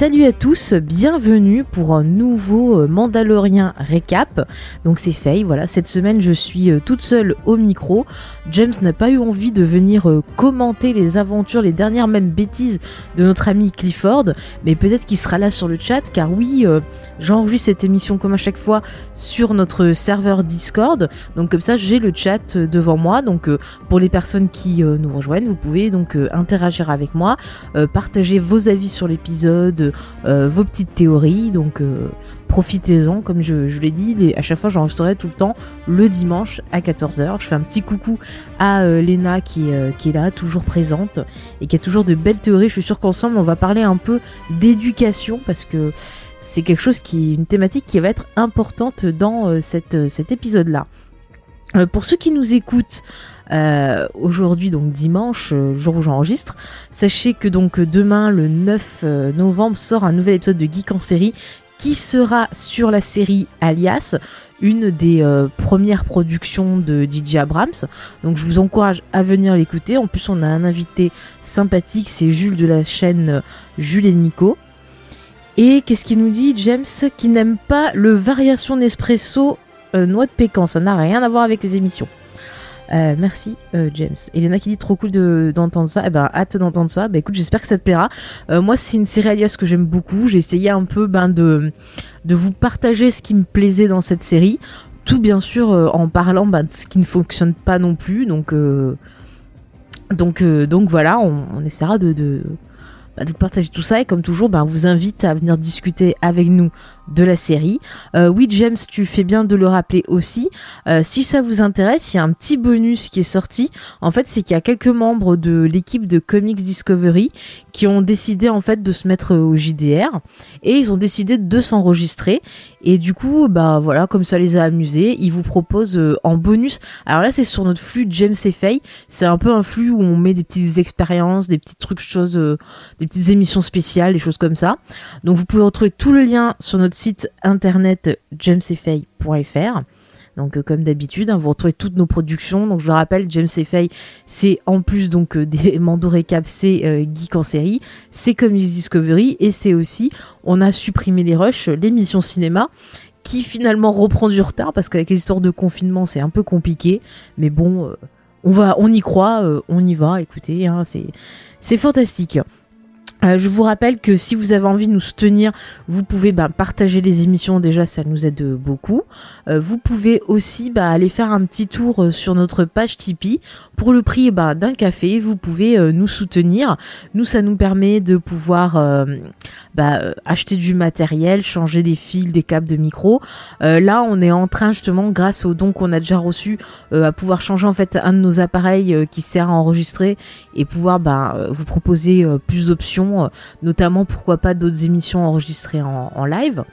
Salut à tous, bienvenue pour un nouveau euh, Mandalorien récap. Donc c'est Faye, voilà, cette semaine je suis euh, toute seule au micro. James n'a pas eu envie de venir euh, commenter les aventures, les dernières même bêtises de notre ami Clifford, mais peut-être qu'il sera là sur le chat car oui, j'enregistre cette émission comme à chaque fois sur notre serveur Discord. Donc comme ça j'ai le chat devant moi. Donc pour les personnes qui nous rejoignent, vous pouvez donc interagir avec moi, partager vos avis sur l'épisode euh, vos petites théories. Donc euh, profitez-en, comme je, l'ai dit, à chaque fois j'enregistrerai tout le temps le dimanche à 14h. Je fais un petit coucou à euh, Léna qui, qui, est là, toujours présente, et qui a toujours de belles théories. Je suis sûre qu'ensemble on va parler un peu d'éducation parce que c'est quelque chose qui une thématique qui va être importante dans cet épisode-là. pour ceux qui nous écoutent euh, aujourd'hui, donc dimanche, euh, jour où j'enregistre. Sachez que donc demain, le 9 euh, novembre, sort un nouvel épisode de Geek en série qui sera sur la série Alias, une des premières productions de DJ Abrams. Donc je vous encourage à venir l'écouter. En plus, on a un invité sympathique, c'est Jules de la chaîne Jules et Nico. Et qu'est-ce qu'il nous dit, James, qui n'aime pas le variation Nespresso noix de pécan? Ça n'a rien à voir avec les émissions. Euh, merci euh, James. Elena qui dit trop cool d'entendre ça. Eh ben hâte d'entendre ça. Bah écoute, j'espère que ça te plaira. Euh, moi c'est une série alias que j'aime beaucoup. J'ai essayé un peu ben, de, de vous partager ce qui me plaisait dans cette série. Tout bien sûr en parlant ben, de ce qui ne fonctionne pas non plus. Donc, donc, donc voilà, on, essaiera de, de, bah, de, vous partager tout ça. Et comme toujours, ben, on vous invite à venir discuter avec nous de la série. Euh, oui, James, tu fais bien de le rappeler aussi. Euh, si ça vous intéresse, il y a un petit bonus qui est sorti. En fait, c'est qu'il y a quelques membres de l'équipe de Comics Discovery qui ont décidé en fait de se mettre au JDR et ils ont décidé de s'enregistrer. Et du coup, bah voilà, comme ça les a amusés, ils vous proposent euh, en bonus. Alors là, c'est sur notre flux James et Faye. C'est un peu un flux où on met des petites expériences, des petits trucs, choses, des petites émissions spéciales, des choses comme ça. Donc vous pouvez retrouver tout le lien sur notre site internet jamesfay.fr. Donc euh, comme d'habitude, hein, vous retrouvez toutes nos productions. Donc je le rappelle, James Fay, c'est en plus donc euh, des Mando Recap, c'est euh, Geek en série, c'est Comics Discovery et c'est aussi, on a supprimé les rushs, l'émission cinéma qui finalement reprend du retard parce qu'avec les histoires de confinement c'est un peu compliqué. Mais bon, on va, on y croit, on y va. Écoutez, hein, c'est c'est fantastique. Euh, je vous rappelle que si vous avez envie de nous soutenir, vous pouvez bah, partager les émissions, déjà ça nous aide beaucoup. Euh, vous pouvez aussi bah, aller faire un petit tour euh, sur notre page Tipeee. Pour le prix bah, d'un café, vous pouvez nous soutenir. Nous, ça nous permet de pouvoir acheter du matériel, changer des fils, des câbles de micro. là, on est en train justement, grâce au don qu'on a déjà reçu, à pouvoir changer en fait un de nos appareils qui sert à enregistrer et pouvoir vous proposer plus d'options euh, notamment pourquoi pas d'autres émissions enregistrées en, live.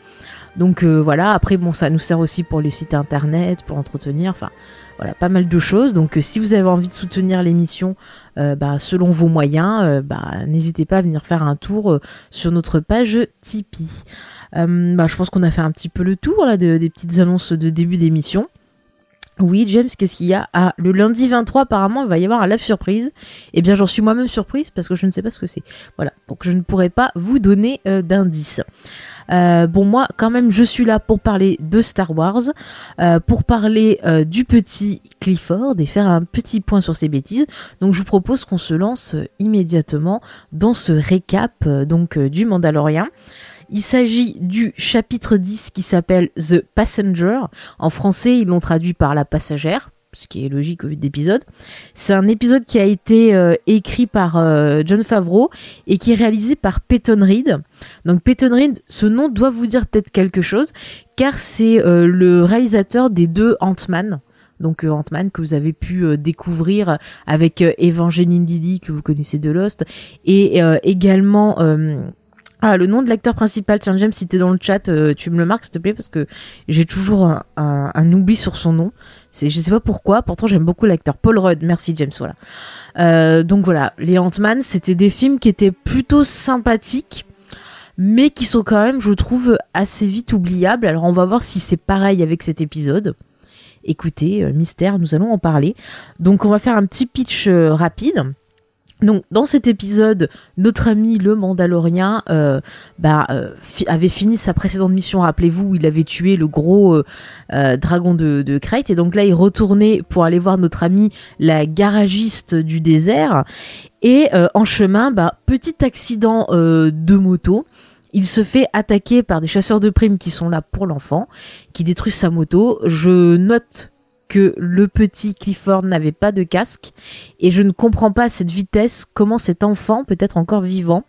Donc euh, voilà, après bon ça nous sert aussi pour les sites internet, pour entretenir, enfin voilà, pas mal de choses. Donc euh, si vous avez envie de soutenir l'émission bah, selon vos moyens, bah, n'hésitez pas à venir faire un tour sur notre page Tipeee. Bah, je pense qu'on a fait un petit peu le tour là des petites annonces de début d'émission. Oui, James, qu'est-ce qu'il y a? Ah, le lundi 23, apparemment, il va y avoir un live surprise. Eh bien, j'en suis moi-même surprise parce que je ne sais pas ce que c'est. Voilà, donc je ne pourrai pas vous donner euh, d'indices. Euh, bon, moi, quand même, je suis là pour parler de Star Wars, euh, pour parler du petit Clifford et faire un petit point sur ses bêtises. Donc, je vous propose qu'on se lance immédiatement dans ce récap donc du Mandalorian. Il s'agit du chapitre 10 qui s'appelle The Passenger. En français, ils l'ont traduit par la passagère ce qui est logique au vu d'épisode. C'est un épisode qui a été euh, écrit par euh, John Favreau et qui est réalisé par Peyton Reed. Donc Peyton Reed, ce nom doit vous dire peut-être quelque chose, car c'est euh, le réalisateur des deux Ant-Man. Donc Ant-Man que vous avez pu découvrir avec Evangeline Lilly que vous connaissez de Lost et également Ah, le nom de l'acteur principal, tiens James, si t'es dans le chat, euh, tu me le marques s'il te plaît parce que j'ai toujours un, oubli sur son nom. C'est, je sais pas pourquoi, pourtant j'aime beaucoup l'acteur Paul Rudd. Merci James, voilà. Euh, donc voilà, les Ant-Man, c'était des films qui étaient plutôt sympathiques, mais qui sont quand même, je trouve, assez vite oubliables. Alors on va voir si c'est pareil avec cet épisode. Écoutez, euh, mystère, nous allons en parler. Donc on va faire un petit pitch rapide. Donc dans cet épisode, notre ami le Mandalorien euh, bah, euh, avait fini sa précédente mission, rappelez-vous, il avait tué le gros euh, euh, dragon de, de et donc là il retournait pour aller voir notre ami la garagiste du désert, et en chemin, bah, petit accident de moto, il se fait attaquer par des chasseurs de primes qui sont là pour l'enfant, qui détruisent sa moto. Je note que le petit Clifford n'avait pas de casque et je ne comprends pas à cette vitesse comment cet enfant peut être encore vivant.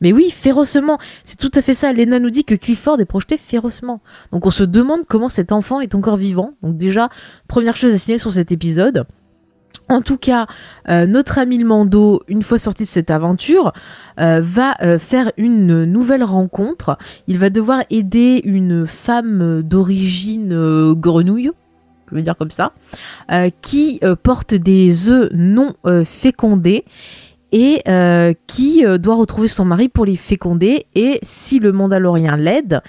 Mais oui, férocement. C'est tout à fait ça. Lena nous dit que Clifford est projeté férocement. Donc on se demande comment cet enfant est encore vivant. Donc déjà, première chose à signaler sur cet épisode. En tout cas, euh, notre ami le Mando, une fois sorti de cette aventure, euh, va euh, faire une nouvelle rencontre. Il va devoir aider une femme d'origine grenouille, je veux dire comme ça, euh, qui euh, porte des œufs non euh, fécondés et qui doit retrouver son mari pour les féconder. Et si le Mandalorien l'aide,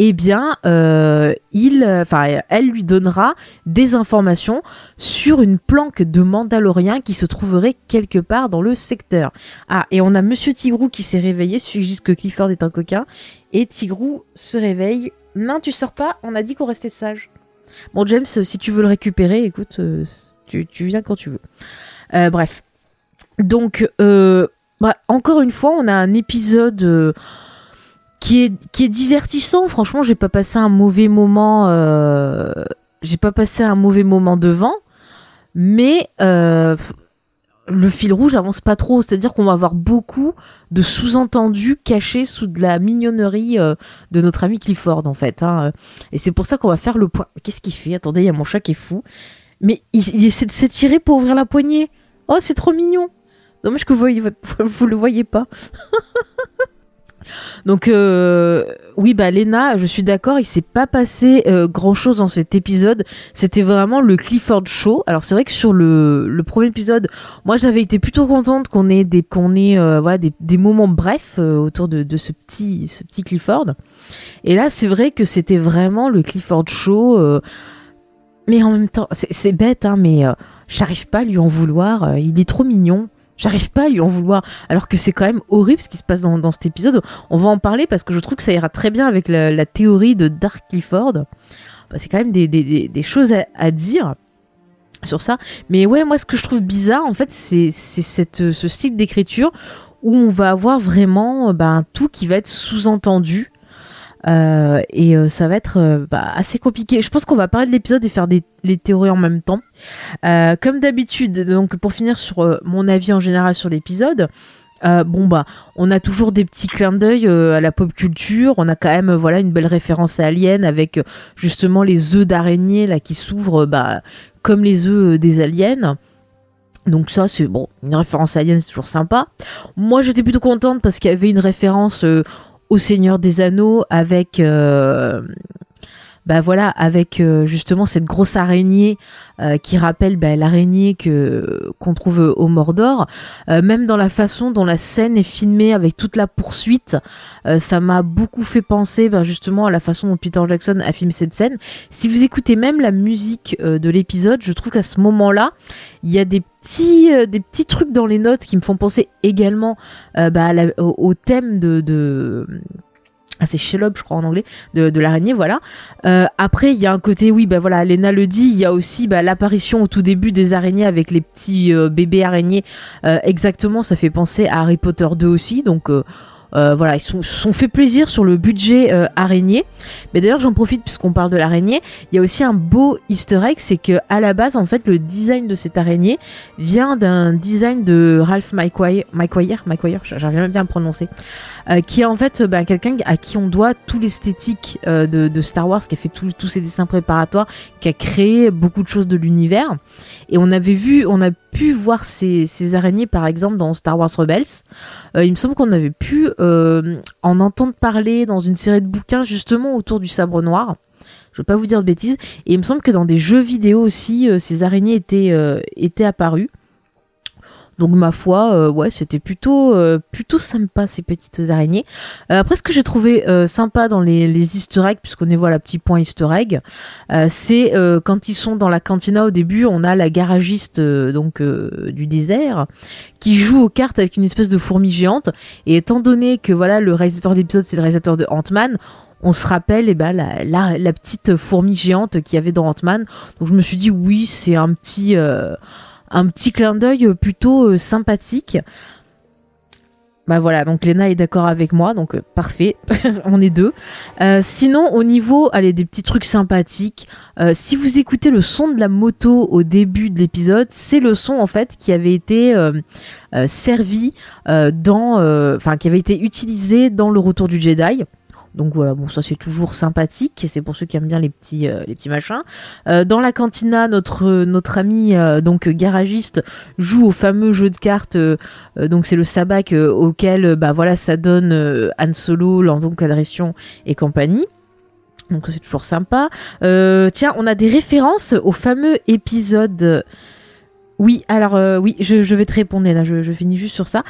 eh bien, il, enfin, elle lui donnera des informations sur une planque de Mandalorien qui se trouverait quelque part dans le secteur. Ah, et on a Monsieur Tigrou qui s'est réveillé, suffit que Clifford est un coquin, et Tigrou se réveille. Non, tu sors pas, on a dit qu'on restait sage. Bon, James, si tu veux le récupérer, écoute, euh, tu, viens quand tu veux. Euh, bref. Donc, euh, bah, encore une fois, on a un épisode qui, est, divertissant. Franchement, j'ai pas passé un mauvais moment. j'ai pas passé un mauvais moment devant. Mais le fil rouge avance pas trop. C'est-à-dire qu'on va avoir beaucoup de sous-entendus cachés sous de la mignonnerie euh, de notre ami Clifford, en fait. hein. Et c'est pour ça qu'on va faire le point. Qu'est-ce qu'il fait? Attendez, il y a mon chat qui est fou. Mais il, essaie de s'étirer pour ouvrir la poignée. Oh, c'est trop mignon. Dommage que vous, vous le voyez pas. Donc euh, oui, bah Lena, je suis d'accord, il s'est pas passé euh, grand chose dans cet épisode. C'était vraiment le Clifford Show. Alors c'est vrai que sur le, premier épisode, moi j'avais été plutôt contente qu'on ait des qu'on ait euh, voilà des, des moments brefs autour de, de ce petit ce petit Clifford. Et là c'est vrai que c'était vraiment le Clifford Show. mais en même temps, c'est bête, hein, mais j'arrive pas à lui en vouloir. il est trop mignon. J'arrive pas à lui en vouloir. Alors que c'est quand même horrible ce qui se passe dans, dans cet épisode. On va en parler parce que je trouve que ça ira très bien avec la, théorie de Dark Clifford. Bah, c'est quand même des, des, des, choses à, dire sur ça. Mais ouais, moi, ce que je trouve bizarre, en fait, c'est ce style d'écriture où on va avoir vraiment ben, tout qui va être sous-entendu. Euh, et euh, ça va être euh, bah, assez compliqué. Je pense qu'on va parler de l'épisode et faire des, théories en même temps. Comme d'habitude, donc pour finir sur mon avis en général sur l'épisode, bon bah, on a toujours des petits clins d'œil à la pop culture. On a quand même voilà une belle référence à Alien avec justement les œufs d'araignée là qui s'ouvrent bah comme les œufs des aliens. Donc ça c'est bon, une référence à Alien c'est toujours sympa. Moi j'étais plutôt contente parce qu'il y avait une référence au Seigneur des Anneaux avec euh, bah voilà avec euh, justement cette grosse araignée euh, qui rappelle bah, l'araignée que qu'on trouve au Mordor. Euh, même dans la façon dont la scène est filmée avec toute la poursuite euh, ça m'a beaucoup fait penser bah, justement à la façon dont Peter Jackson a filmé cette scène. Si vous écoutez même la musique de l'épisode je trouve qu'à ce moment là il y a des petits des petits trucs dans les notes qui me font penser également bah, au, au thème de, de ah, c'est Shelob, je crois en anglais, de, de l'araignée, voilà. Euh, après, il y a un côté, oui, bah voilà, Lena le dit, il y a aussi bah, l'apparition au tout début des araignées avec les petits euh, bébés araignées. Euh, exactement, ça fait penser à Harry Potter 2 aussi, donc euh, euh, voilà, ils sont, sont fait plaisir sur le budget euh, araignée. Mais d'ailleurs, j'en profite puisqu'on parle de l'araignée. Il y a aussi un beau Easter egg, c'est que à la base, en fait, le design de cette araignée vient d'un design de Ralph McQuire, McQuire, McQuire, j'arrive même bien à me prononcer, euh, qui est en fait ben, quelqu'un à qui on doit tout l'esthétique euh, de, de Star Wars, qui a fait tous ces dessins préparatoires, qui a créé beaucoup de choses de l'univers. Et on avait vu, on a pu voir ces, ces araignées par exemple dans Star Wars Rebels. Euh, il me semble qu'on avait pu en entendre parler dans une série de bouquins justement autour du sabre noir. Je veux pas vous dire de bêtises. Et il me semble que dans des jeux vidéo aussi, ces araignées étaient, étaient apparues. Donc ma foi, euh, ouais, c'était plutôt euh, plutôt sympa ces petites araignées. Euh, après, ce que j'ai trouvé sympa dans les, les Easter eggs, puisqu'on est voilà petit point Easter egg, c'est quand ils sont dans la cantina au début, on a la garagiste donc du désert qui joue aux cartes avec une espèce de fourmi géante. Et étant donné que voilà le réalisateur de l'épisode c'est le réalisateur de Ant-Man, on se rappelle eh ben, la, la, la, petite fourmi géante qu'il y avait dans Ant-Man. Donc je me suis dit oui, c'est un petit un petit clin d'œil euh, plutôt euh, sympathique. Bah voilà, donc Léna est d'accord avec moi, donc euh, parfait, on est deux. sinon, au niveau, allez, des petits trucs sympathiques. si vous écoutez le son de la moto au début de l'épisode, c'est le son en fait qui avait été servi dans, enfin qui avait été utilisé dans le Retour du Jedi. Donc voilà, bon ça c'est toujours sympathique, c'est pour ceux qui aiment bien les petits euh, les petits machins. Euh, dans la cantina, notre ami euh, donc garagiste joue au fameux jeu de cartes. donc c'est le sabac auquel bah voilà ça donne Han Solo, Landon Cadression et compagnie. Donc c'est toujours sympa. tiens, on a des références au fameux épisode. Oui, alors oui, je, vais te répondre là, je finis juste sur ça.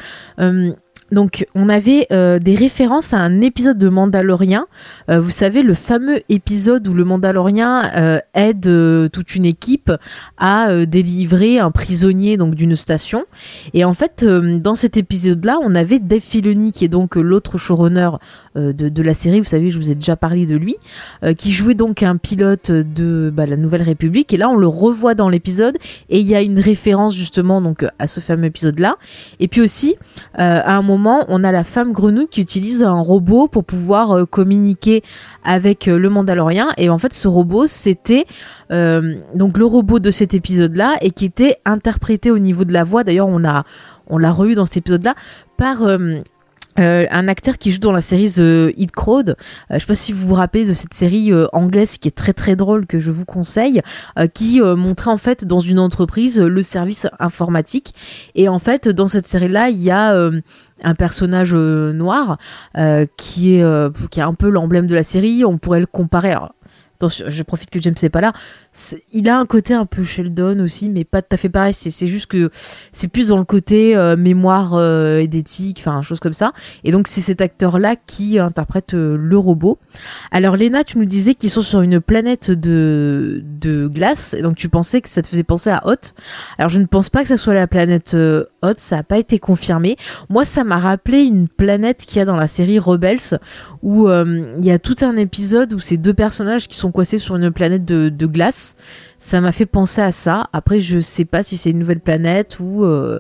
Donc on avait euh, des références à un épisode de Mandalorian. Euh, vous savez le fameux épisode où le Mandalorien euh, aide toute une équipe à délivrer un prisonnier donc d'une station. Et en fait dans cet épisode-là, on avait Dave Filoni qui est donc l'autre showrunner de, la série. Vous savez, je vous ai déjà parlé de lui, qui jouait donc un pilote de bah, la Nouvelle République. Et là, on le revoit dans l'épisode et il y a une référence justement donc à ce fameux épisode-là. Et puis aussi à un moment on a la femme grenouille qui utilise un robot pour pouvoir euh, communiquer avec euh, le Mandalorien. Et en fait, ce robot, c'était euh, donc le robot de cet épisode-là et qui était interprété au niveau de la voix. D'ailleurs, on l'a revu dans cet épisode-là par euh, un acteur qui joue dans la série The Hit Crowd. Euh, je sais pas si vous vous rappelez de cette série euh, anglaise qui est très très drôle que je vous conseille, qui montrait en fait dans une entreprise le service informatique. Et en fait, dans cette série-là, il y a un personnage noir qui est qui est un peu l'emblème de la série. On pourrait le comparer. Alors, je profite que James n'est pas là il a un côté un peu Sheldon aussi, mais pas tout à fait pareil. C'est juste que c'est plus dans le côté euh, mémoire euh, et d'éthique, enfin, chose comme ça. Et donc, c'est cet acteur-là qui interprète euh, le robot. Alors, Léna, tu nous disais qu'ils sont sur une planète de, glace, et donc tu pensais que ça te faisait penser à Hot. Alors, je ne pense pas que ça soit la planète Hot, ça n'a pas été confirmé. Moi, ça m'a rappelé une planète qu'il y a dans la série Rebels, où il y a tout un épisode où ces deux personnages qui sont coincés sur une planète de glace ça m'a fait penser à ça. Après, je sais pas si c'est une nouvelle planète ou euh,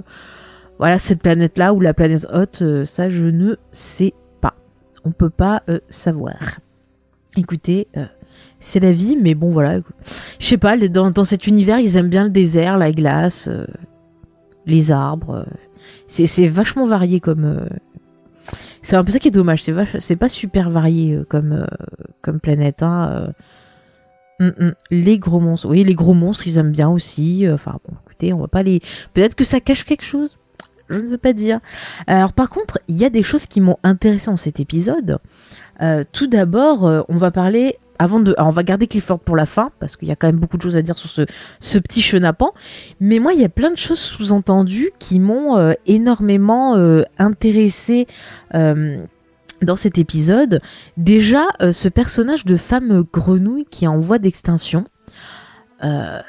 voilà cette planète-là ou la planète haute. Euh, ça, je ne sais pas. On peut pas euh, savoir. Écoutez, c'est la vie, mais bon voilà. Je sais pas. Dans, cet univers, ils aiment bien le désert, la glace, les arbres. c'est vachement varié comme. c'est un peu ça qui est dommage. C'est pas super varié comme comme planète. Hein. Mm, mm. Les gros monstres. Oui, les gros monstres, ils aiment bien aussi. Euh, enfin, écoutez, on va pas les. Peut-être que ça cache quelque chose. Je ne veux pas dire. Alors, par contre, il y a des choses qui m'ont intéressé dans cet épisode. Euh, tout d'abord, euh, on va parler. Avant de, on va garder Clifford pour la fin parce qu'il y a quand même beaucoup de choses à dire sur ce petit chenapan. Mais moi, il y a plein de choses sous-entendues qui m'ont énormément intéressé dans cet épisode, déjà euh, ce personnage de femme grenouille qui est en voie d'extinction, euh,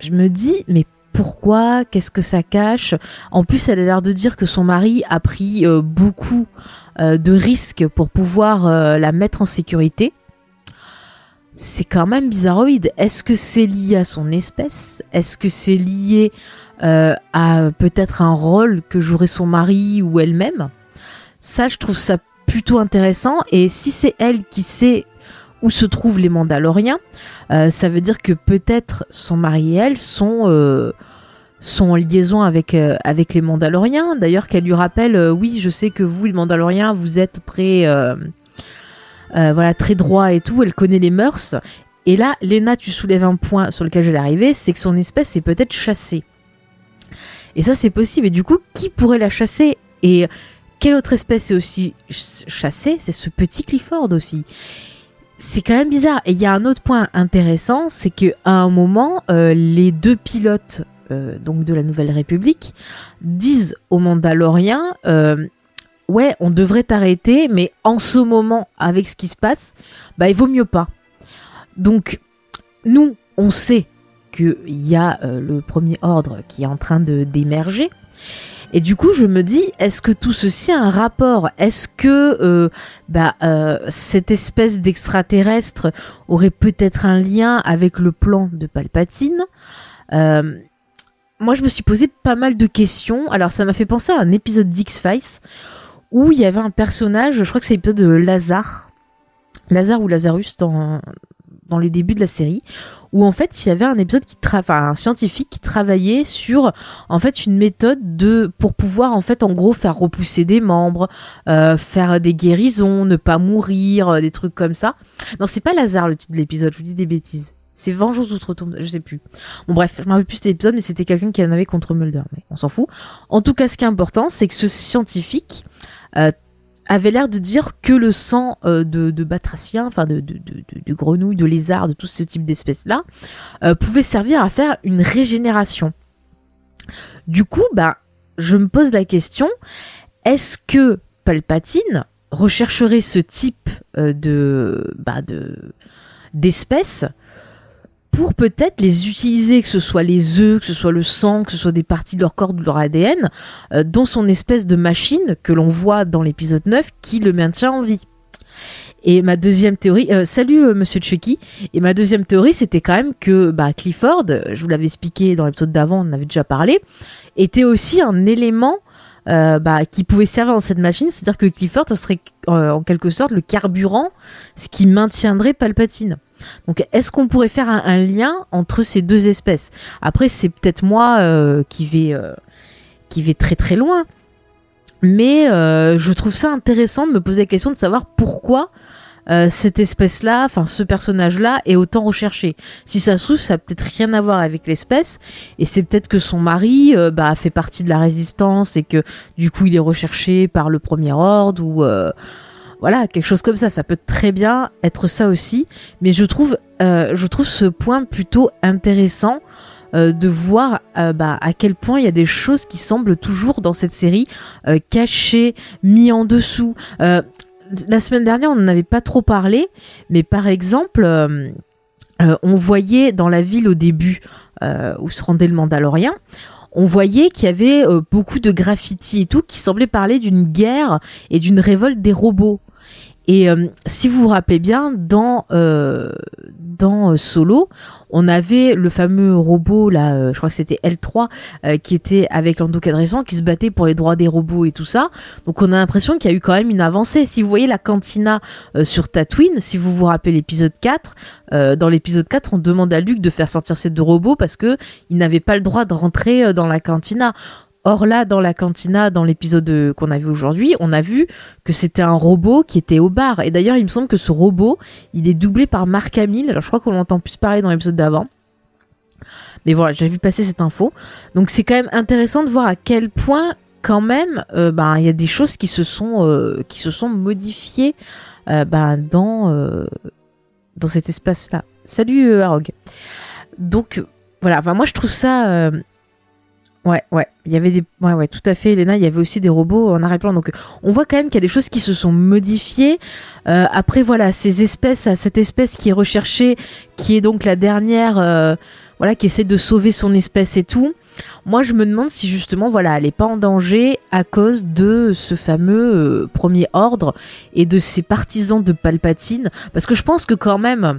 je me dis mais pourquoi? Qu'est-ce que ça cache? En plus, elle a l'air de dire que son mari a pris euh, beaucoup de risques pour pouvoir la mettre en sécurité. C'est quand même bizarroïde. Est-ce que c'est lié à son espèce? Est-ce que c'est lié à peut-être un rôle que jouerait son mari ou elle-même? Ça, je trouve ça plutôt intéressant. Et si c'est elle qui sait où se trouvent les Mandaloriens, euh, ça veut dire que peut-être son mari et elle sont, euh, sont en liaison avec, euh, avec les Mandaloriens. D'ailleurs, qu'elle lui rappelle Oui, je sais que vous, les Mandaloriens, vous êtes très, voilà, très droit et tout. Elle connaît les mœurs. Et là, Lena, tu soulèves un point sur lequel je vais arriver c'est que son espèce est peut-être chassée. Et ça, c'est possible. Et du coup, qui pourrait la chasser? Et quelle autre espèce est aussi chassée? C'est ce petit Clifford aussi. C'est quand même bizarre. Et il y a un autre point intéressant, c'est que à un moment, euh, les deux pilotes euh, donc de la Nouvelle République disent aux Mandaloriens euh, ouais, on devrait t'arrêter, mais en ce moment, avec ce qui se passe, bah il vaut mieux pas. Donc nous, on sait qu'il y a le premier ordre qui est en train de d'émerger. Et du coup, je me dis, est-ce que tout ceci a un rapport? Est-ce que euh, bah, euh, cette espèce d'extraterrestre aurait peut-être un lien avec le plan de Palpatine? Euh, Moi, je me suis posé pas mal de questions. Alors, ça m'a fait penser à un épisode d'X-Files où il y avait un personnage, je crois que c'est l'épisode de Lazare. Lazare ou Lazarus dans, dans les débuts de la série, où en fait il y avait un épisode qui enfin un scientifique qui travaillait sur en fait une méthode de pour pouvoir en fait en gros faire repousser des membres, euh, faire des guérisons, ne pas mourir, euh, des trucs comme ça. Non, c'est pas Lazare le titre de l'épisode, je vous dis des bêtises. C'est Vengeance outre-tombe, je sais plus. Bon bref, je m'en rappelle plus cet épisode, mais c'était quelqu'un qui en avait contre Mulder, mais on s'en fout. En tout cas, ce qui est important, c'est que ce scientifique euh, avait l'air de dire que le sang euh, de, de batracien, enfin de, de, de, grenouilles, de lézards, de tout ce type d'espèces-là, euh, pouvait servir à faire une régénération. Du coup, bah, je me pose la question, est-ce que Palpatine rechercherait ce type euh, bah, de d'espèces pour peut-être les utiliser, que ce soit les œufs, que ce soit le sang, que ce soit des parties de leur corps, de leur ADN, euh, dans son espèce de machine que l'on voit dans l'épisode 9 qui le maintient en vie. Et ma deuxième théorie, euh, salut euh, Monsieur Chucky. Et ma deuxième théorie, c'était quand même que bah, Clifford, je vous l'avais expliqué dans l'épisode d'avant, on en avait déjà parlé, était aussi un élément bah, qui pouvait servir dans cette machine, c'est-à-dire que Clifford, ça serait en quelque sorte le carburant, ce qui maintiendrait Palpatine. Donc, est-ce qu'on pourrait faire un, lien entre ces deux espèces? Après, c'est peut-être moi euh, qui vais euh, qui vais très très loin, mais euh, je trouve ça intéressant de me poser la question de savoir pourquoi cette espèce-là, enfin ce personnage-là, est autant recherché. Si ça se trouve, ça a peut-être rien à voir avec l'espèce, et c'est peut-être que son mari bah, fait partie de la résistance et que du coup il est recherché par le premier ordre ou voilà, quelque chose comme ça. Ça peut très bien être ça aussi. Mais je trouve, euh, je trouve ce point plutôt intéressant. Euh, de voir euh, bah, à quel point il y a des choses qui semblent toujours dans cette série cachées, mis en dessous. La semaine dernière, on n'en avait pas trop parlé, mais par exemple, on voyait dans la ville au début où se rendait le Mandalorien, on voyait qu'il y avait beaucoup de graffitis et tout qui semblaient parler d'une guerre et d'une révolte des robots. Et euh, si vous vous rappelez bien, dans, euh, euh, Solo, on avait le fameux robot, là, je crois que c'était L3, qui était avec Lando Cadressan, qui se battait pour les droits des robots et tout ça. Donc on a l'impression qu'il y a eu quand même une avancée. Si vous voyez la cantina sur Tatooine, si vous vous rappelez l'épisode 4, dans l'épisode 4, on demande à Luke de faire sortir ces deux robots parce que il n'avait pas le droit de rentrer dans la cantina. Or là, dans la cantina, dans l'épisode qu'on a vu aujourd'hui, on a vu que c'était un robot qui était au bar. Et d'ailleurs, il me semble que ce robot, il est doublé par Marc Hamill. Alors je crois qu'on l'entend plus parler dans l'épisode d'avant. Mais voilà, j'ai vu passer cette info. Donc c'est quand même intéressant de voir à quel point, quand même, euh, ben, il y a des choses qui se sont, euh, modifiées euh, ben, dans, dans cet espace-là. Salut Arog. Donc voilà, enfin, moi je trouve ça Ouais, ouais, il y avait des, ouais, ouais, tout à fait, Elena. Il y avait aussi des robots en arrière-plan. Donc, on voit quand même qu'il y a des choses qui se sont modifiées. Euh, après, voilà, ces espèces, cette espèce qui est recherchée, qui est donc la dernière, euh, voilà, qui essaie de sauver son espèce et tout. Moi, je me demande si justement, voilà, elle est pas en danger à cause de ce fameux euh, premier ordre et de ses partisans de Palpatine, parce que je pense que quand même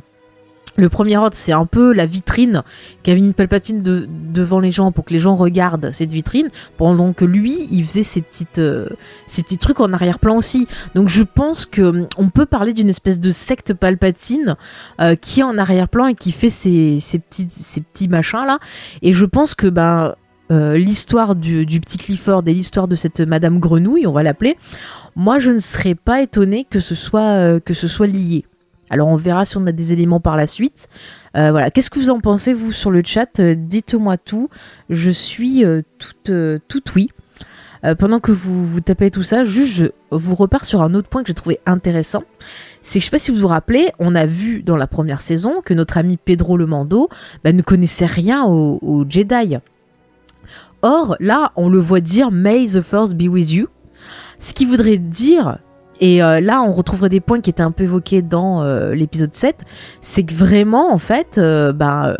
le premier ordre, c'est un peu la vitrine une Palpatine de, devant les gens pour que les gens regardent cette vitrine, pendant que lui, il faisait ses petites, euh, ses petits trucs en arrière-plan aussi. Donc je pense que hum, on peut parler d'une espèce de secte Palpatine euh, qui est en arrière-plan et qui fait ces, ces petits, ces petits machins là. Et je pense que ben euh, l'histoire du, petit Clifford et l'histoire de cette Madame Grenouille, on va l'appeler. Moi, je ne serais pas étonnée que ce soit lié. Alors on verra si on a des éléments par la suite. Euh, voilà, qu'est-ce que vous en pensez vous sur le chat? Euh, Dites-moi tout. Je suis euh, toute, toute oui. euh, pendant que vous, vous tapez tout ça, juste je vous repars sur un autre point que j'ai trouvé intéressant. C'est que je sais pas si vous vous rappelez, on a vu dans la première saison que notre ami Pedro le Mando bah, ne connaissait rien aux Jedi. Or, là, on le voit dire May the Force be with you. Ce qui voudrait dire et euh, là, on retrouverait des points qui étaient un peu évoqués dans euh, l'épisode 7. C'est que vraiment, en fait, ben,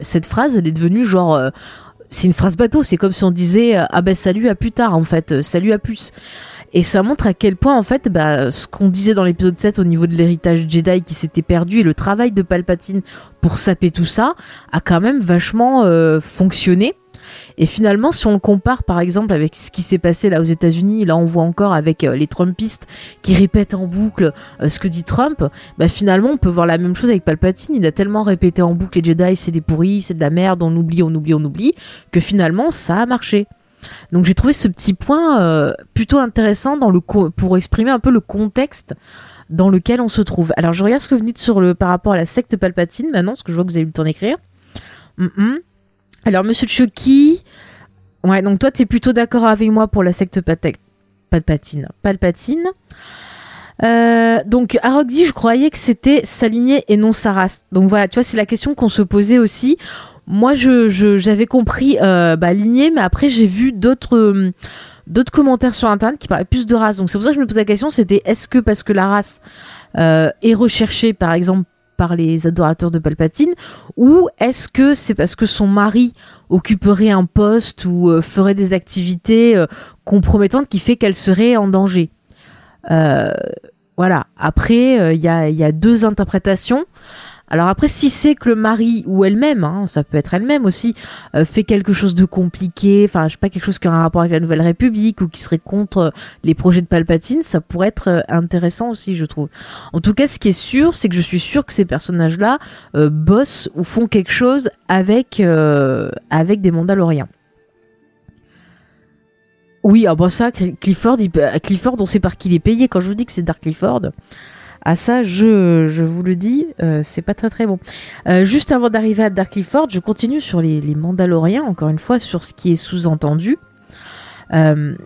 cette phrase, elle est devenue genre. c'est une phrase bateau. C'est comme si on disait Ah ben salut, à plus tard, en fait. salut, à plus. Et ça montre à quel point, en fait, bah, ce qu'on disait dans l'épisode 7 au niveau de l'héritage Jedi qui s'était perdu et le travail de Palpatine pour saper tout ça a quand même vachement fonctionné. Et finalement, si on le compare par exemple avec ce qui s'est passé là aux États-Unis, là on voit encore avec euh, les Trumpistes qui répètent en boucle euh, ce que dit Trump, bah finalement on peut voir la même chose avec Palpatine. Il a tellement répété en boucle les Jedi, c'est des pourris, c'est de la merde, on oublie, on oublie, on oublie, que finalement ça a marché. Donc j'ai trouvé ce petit point euh, plutôt intéressant dans le pour exprimer un peu le contexte dans lequel on se trouve. Alors je regarde ce que vous dites sur le par rapport à la secte Palpatine maintenant, parce que je vois que vous avez eu le temps d'écrire. Alors, monsieur Chucky, ouais, donc toi, t'es plutôt d'accord avec moi pour la secte Palpatine. Palpatine. Euh, donc, Arogdi, je croyais que c'était sa lignée et non sa race. Donc voilà, tu vois, c'est la question qu'on se posait aussi. Moi, je, j'avais compris euh, bah, lignée, mais après, j'ai vu d'autres. Euh, d'autres commentaires sur internet qui parlaient plus de race. Donc c'est pour ça que je me posais la question, c'était est-ce que parce que la race euh, est recherchée, par exemple, les adorateurs de Palpatine ou est-ce que c'est parce que son mari occuperait un poste ou euh, ferait des activités euh, compromettantes qui fait qu'elle serait en danger? Euh, Voilà. Après, il y, a, deux interprétations. Alors après, si c'est que le mari ou elle-même, hein, ça peut être elle-même aussi, euh, fait quelque chose de compliqué, enfin pas quelque chose qui a un rapport avec la Nouvelle République ou qui serait contre euh, les projets de Palpatine, ça pourrait être euh, intéressant aussi, je trouve. En tout cas, ce qui est sûr, c'est que je suis sûr que ces personnages-là bossent ou font quelque chose avec avec des Mandaloriens. Oui, ah bah ça, Clifford, Clifford, on sait par qui il est payé. Quand je vous dis que c'est Dark Clifford, ah ça, je, vous le dis, euh, c'est pas très très bon. Euh, juste avant d'arriver à Dark Clifford, je continue sur les, les, Mandaloriens, encore une fois, sur ce qui est sous-entendu. Euh,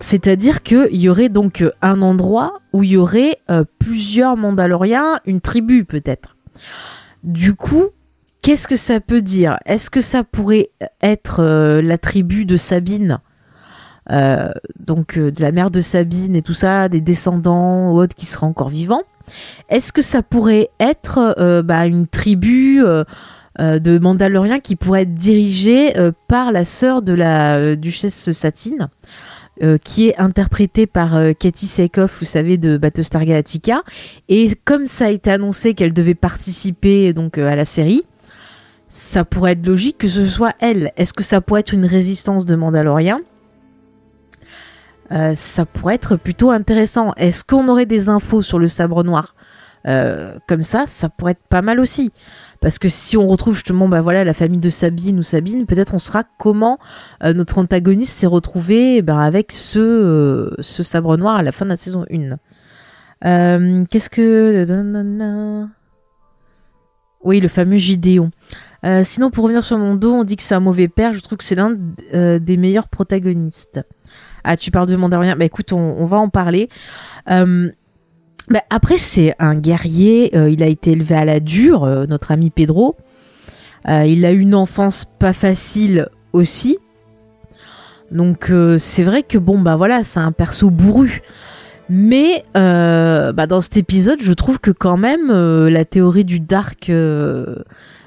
c'est-à-dire qu'il y aurait donc un endroit où il y aurait plusieurs Mandaloriens, une tribu peut-être. Du coup, qu'est-ce que ça peut dire? Est-ce que ça pourrait être la tribu de Sabine? Donc de la mère de Sabine et tout ça, des descendants ou autres qui seraient encore vivants? Est-ce que ça pourrait être euh, bah, une tribu euh, euh, de Mandaloriens qui pourrait être dirigée par la sœur de la duchesse Satine qui est interprétée par Katie Sackhoff, vous savez, de Battlestar Galactica? Et comme ça a été annoncé qu'elle devait participer donc à la série, ça pourrait être logique que ce soit elle. Est-ce que ça pourrait être une résistance de Mandaloriens? Euh, ça pourrait être plutôt intéressant. Est-ce qu'on aurait des infos sur le sabre noir? Euh, Comme ça, ça pourrait être pas mal aussi. Parce que si on retrouve justement bah voilà, la famille de Sabine ou Sabine, peut-être on saura comment euh, notre antagoniste s'est retrouvé ben, avec ce, ce sabre noir à la fin de la saison 1. Qu'est-ce que... Oui, le fameux Gideon. sinon, pour revenir sur mon dos, on dit que c'est un mauvais père. Je trouve que c'est l'un des meilleurs protagonistes. Ah, tu parles de Mandalorian Bah écoute, on, va en parler. Euh, bah, après, c'est un guerrier. Euh, il a été élevé à la dure, euh, notre ami Pedro. il a eu une enfance pas facile aussi. Donc c'est vrai que bon bah voilà, c'est un perso bourru. Mais bah, dans cet épisode, je trouve que quand même la théorie du dark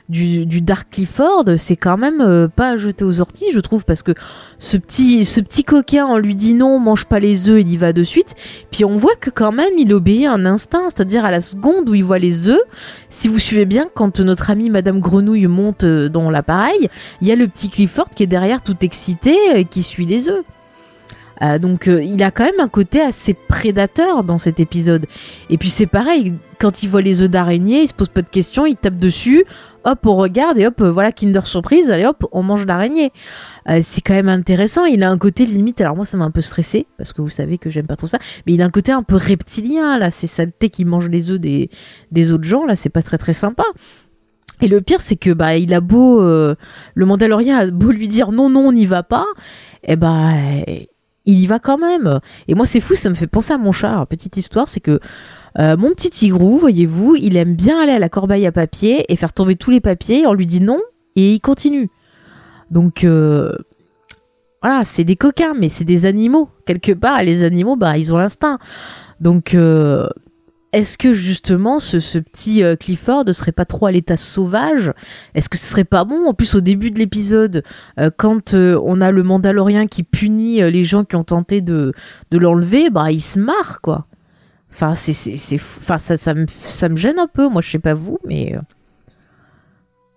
du, Dark Clifford, c'est quand même euh, pas à jeter aux orties, je trouve, parce que ce petit, ce petit coquin, on lui dit non, mange pas les œufs, il y va de suite. Puis on voit que quand même, il obéit à un instinct, c'est-à-dire à la seconde où il voit les œufs. Si vous suivez bien, quand notre amie Madame Grenouille monte euh, dans l'appareil, il y a le petit Clifford qui est derrière tout excité, et euh, qui suit les œufs. Donc il a quand même un côté assez prédateur dans cet épisode. Et puis c'est pareil, quand il voit les œufs d'araignée, il se pose pas de questions, il tape dessus hop, on regarde et hop, euh, voilà, Kinder Surprise, allez hop, on mange l'araignée. Euh, c'est quand même intéressant. Il a un côté limite. Alors moi, ça m'a un peu stressé parce que vous savez que j'aime pas trop ça. Mais il a un côté un peu reptilien là. C'est saleté qui mange les œufs des, des autres gens là. C'est pas très très sympa. Et le pire, c'est que bah il a beau euh, le Mandalorien a beau lui dire non non on n'y va pas, et eh bah il y va quand même. Et moi, c'est fou, ça me fait penser à mon chat. Alors, petite histoire, c'est que euh, mon petit tigrou, voyez-vous, il aime bien aller à la corbeille à papier et faire tomber tous les papiers. On lui dit non et il continue. Donc euh, voilà, c'est des coquins, mais c'est des animaux. Quelque part, les animaux, bah, ils ont l'instinct. Donc euh, est-ce que justement ce, petit Clifford ne serait pas trop à l'état sauvage? Est-ce que ce serait pas bon? En plus, au début de l'épisode, quand on a le Mandalorien qui punit les gens qui ont tenté de, l'enlever, bah il se marre quoi. Enfin, c'est, c'est, ça, me, gêne un peu. Moi, je sais pas vous, mais. Euh.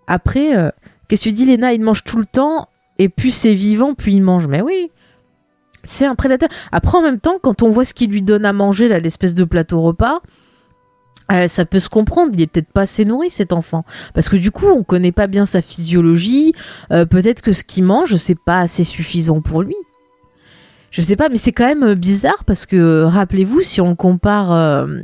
Après, euh, qu'est-ce que tu dis, Léna? Il mange tout le temps, et plus c'est vivant, plus il mange. Mais oui, c'est un prédateur. Après, en même temps, quand on voit ce qu'il lui donne à manger, là, l'espèce de plateau repas, euh, ça peut se comprendre. Il est peut-être pas assez nourri, cet enfant. Parce que du coup, on connaît pas bien sa physiologie. peut-être que ce qu'il mange, c'est pas assez suffisant pour lui je sais pas, mais c'est quand même euh, bizarre parce que rappelez-vous, si on compare. Euh,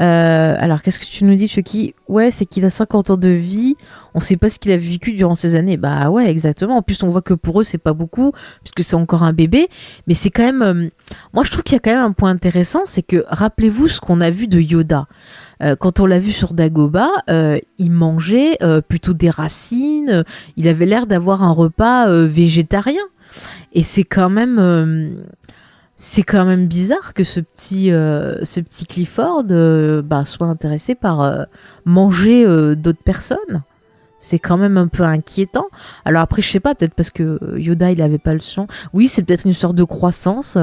euh, alors, qu'est-ce que tu nous dis, Chucky? Ouais, c'est qu'il a 50 ans de vie. On sait pas ce qu'il a vécu durant ces années. Bah ouais, exactement. En plus, on voit que pour eux, c'est pas beaucoup, puisque c'est encore un bébé. Mais c'est quand même. moi, je trouve qu'il y a quand même un point intéressant, c'est que rappelez-vous ce qu'on a vu de Yoda. quand on l'a vu sur Dagoba, il mangeait plutôt des racines. il avait l'air d'avoir un repas végétarien. Et c'est quand même euh, c'est quand même bizarre que ce petit, euh, ce petit Clifford euh, bah, soit intéressé par manger d'autres personnes. C'est quand même un peu inquiétant. Alors après, je sais pas, peut-être parce que Yoda, il avait pas le son. Oui, c'est peut-être une sorte de croissance.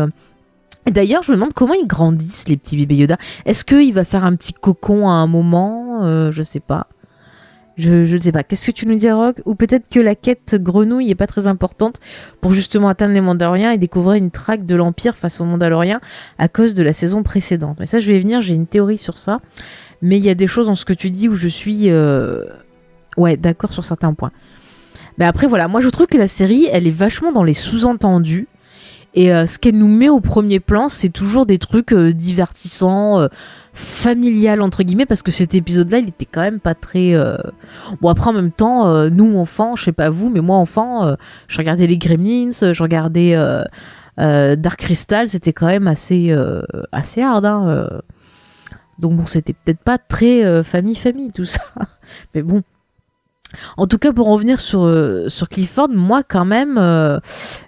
D'ailleurs, je me demande comment ils grandissent, les petits bébés Yoda. Est-ce qu'il va faire un petit cocon à un moment Je sais pas. Je ne sais pas. Qu'est-ce que tu nous dis, Rock Ou peut-être que la quête grenouille est pas très importante pour justement atteindre les Mandaloriens et découvrir une traque de l'Empire face aux Mandaloriens à cause de la saison précédente. Mais ça, je vais venir, j'ai une théorie sur ça. Mais il y a des choses dans ce que tu dis où je suis... Euh, ouais, d'accord sur certains points. Mais après, voilà, moi je trouve que la série, elle est vachement dans les sous-entendus. Et euh, ce qu'elle nous met au premier plan, c'est toujours des trucs euh, divertissants, familial entre guillemets parce que cet épisode là il était quand même pas très euh, bon après en même temps euh, nous enfants je sais pas vous mais moi enfant euh, je regardais les Gremlins je regardais Dark Crystal c'était quand même assez assez hard hein, donc bon c'était peut-être pas très famille famille tout ça. Mais bon en tout cas, pour revenir sur, euh, sur Clifford, moi quand même, euh,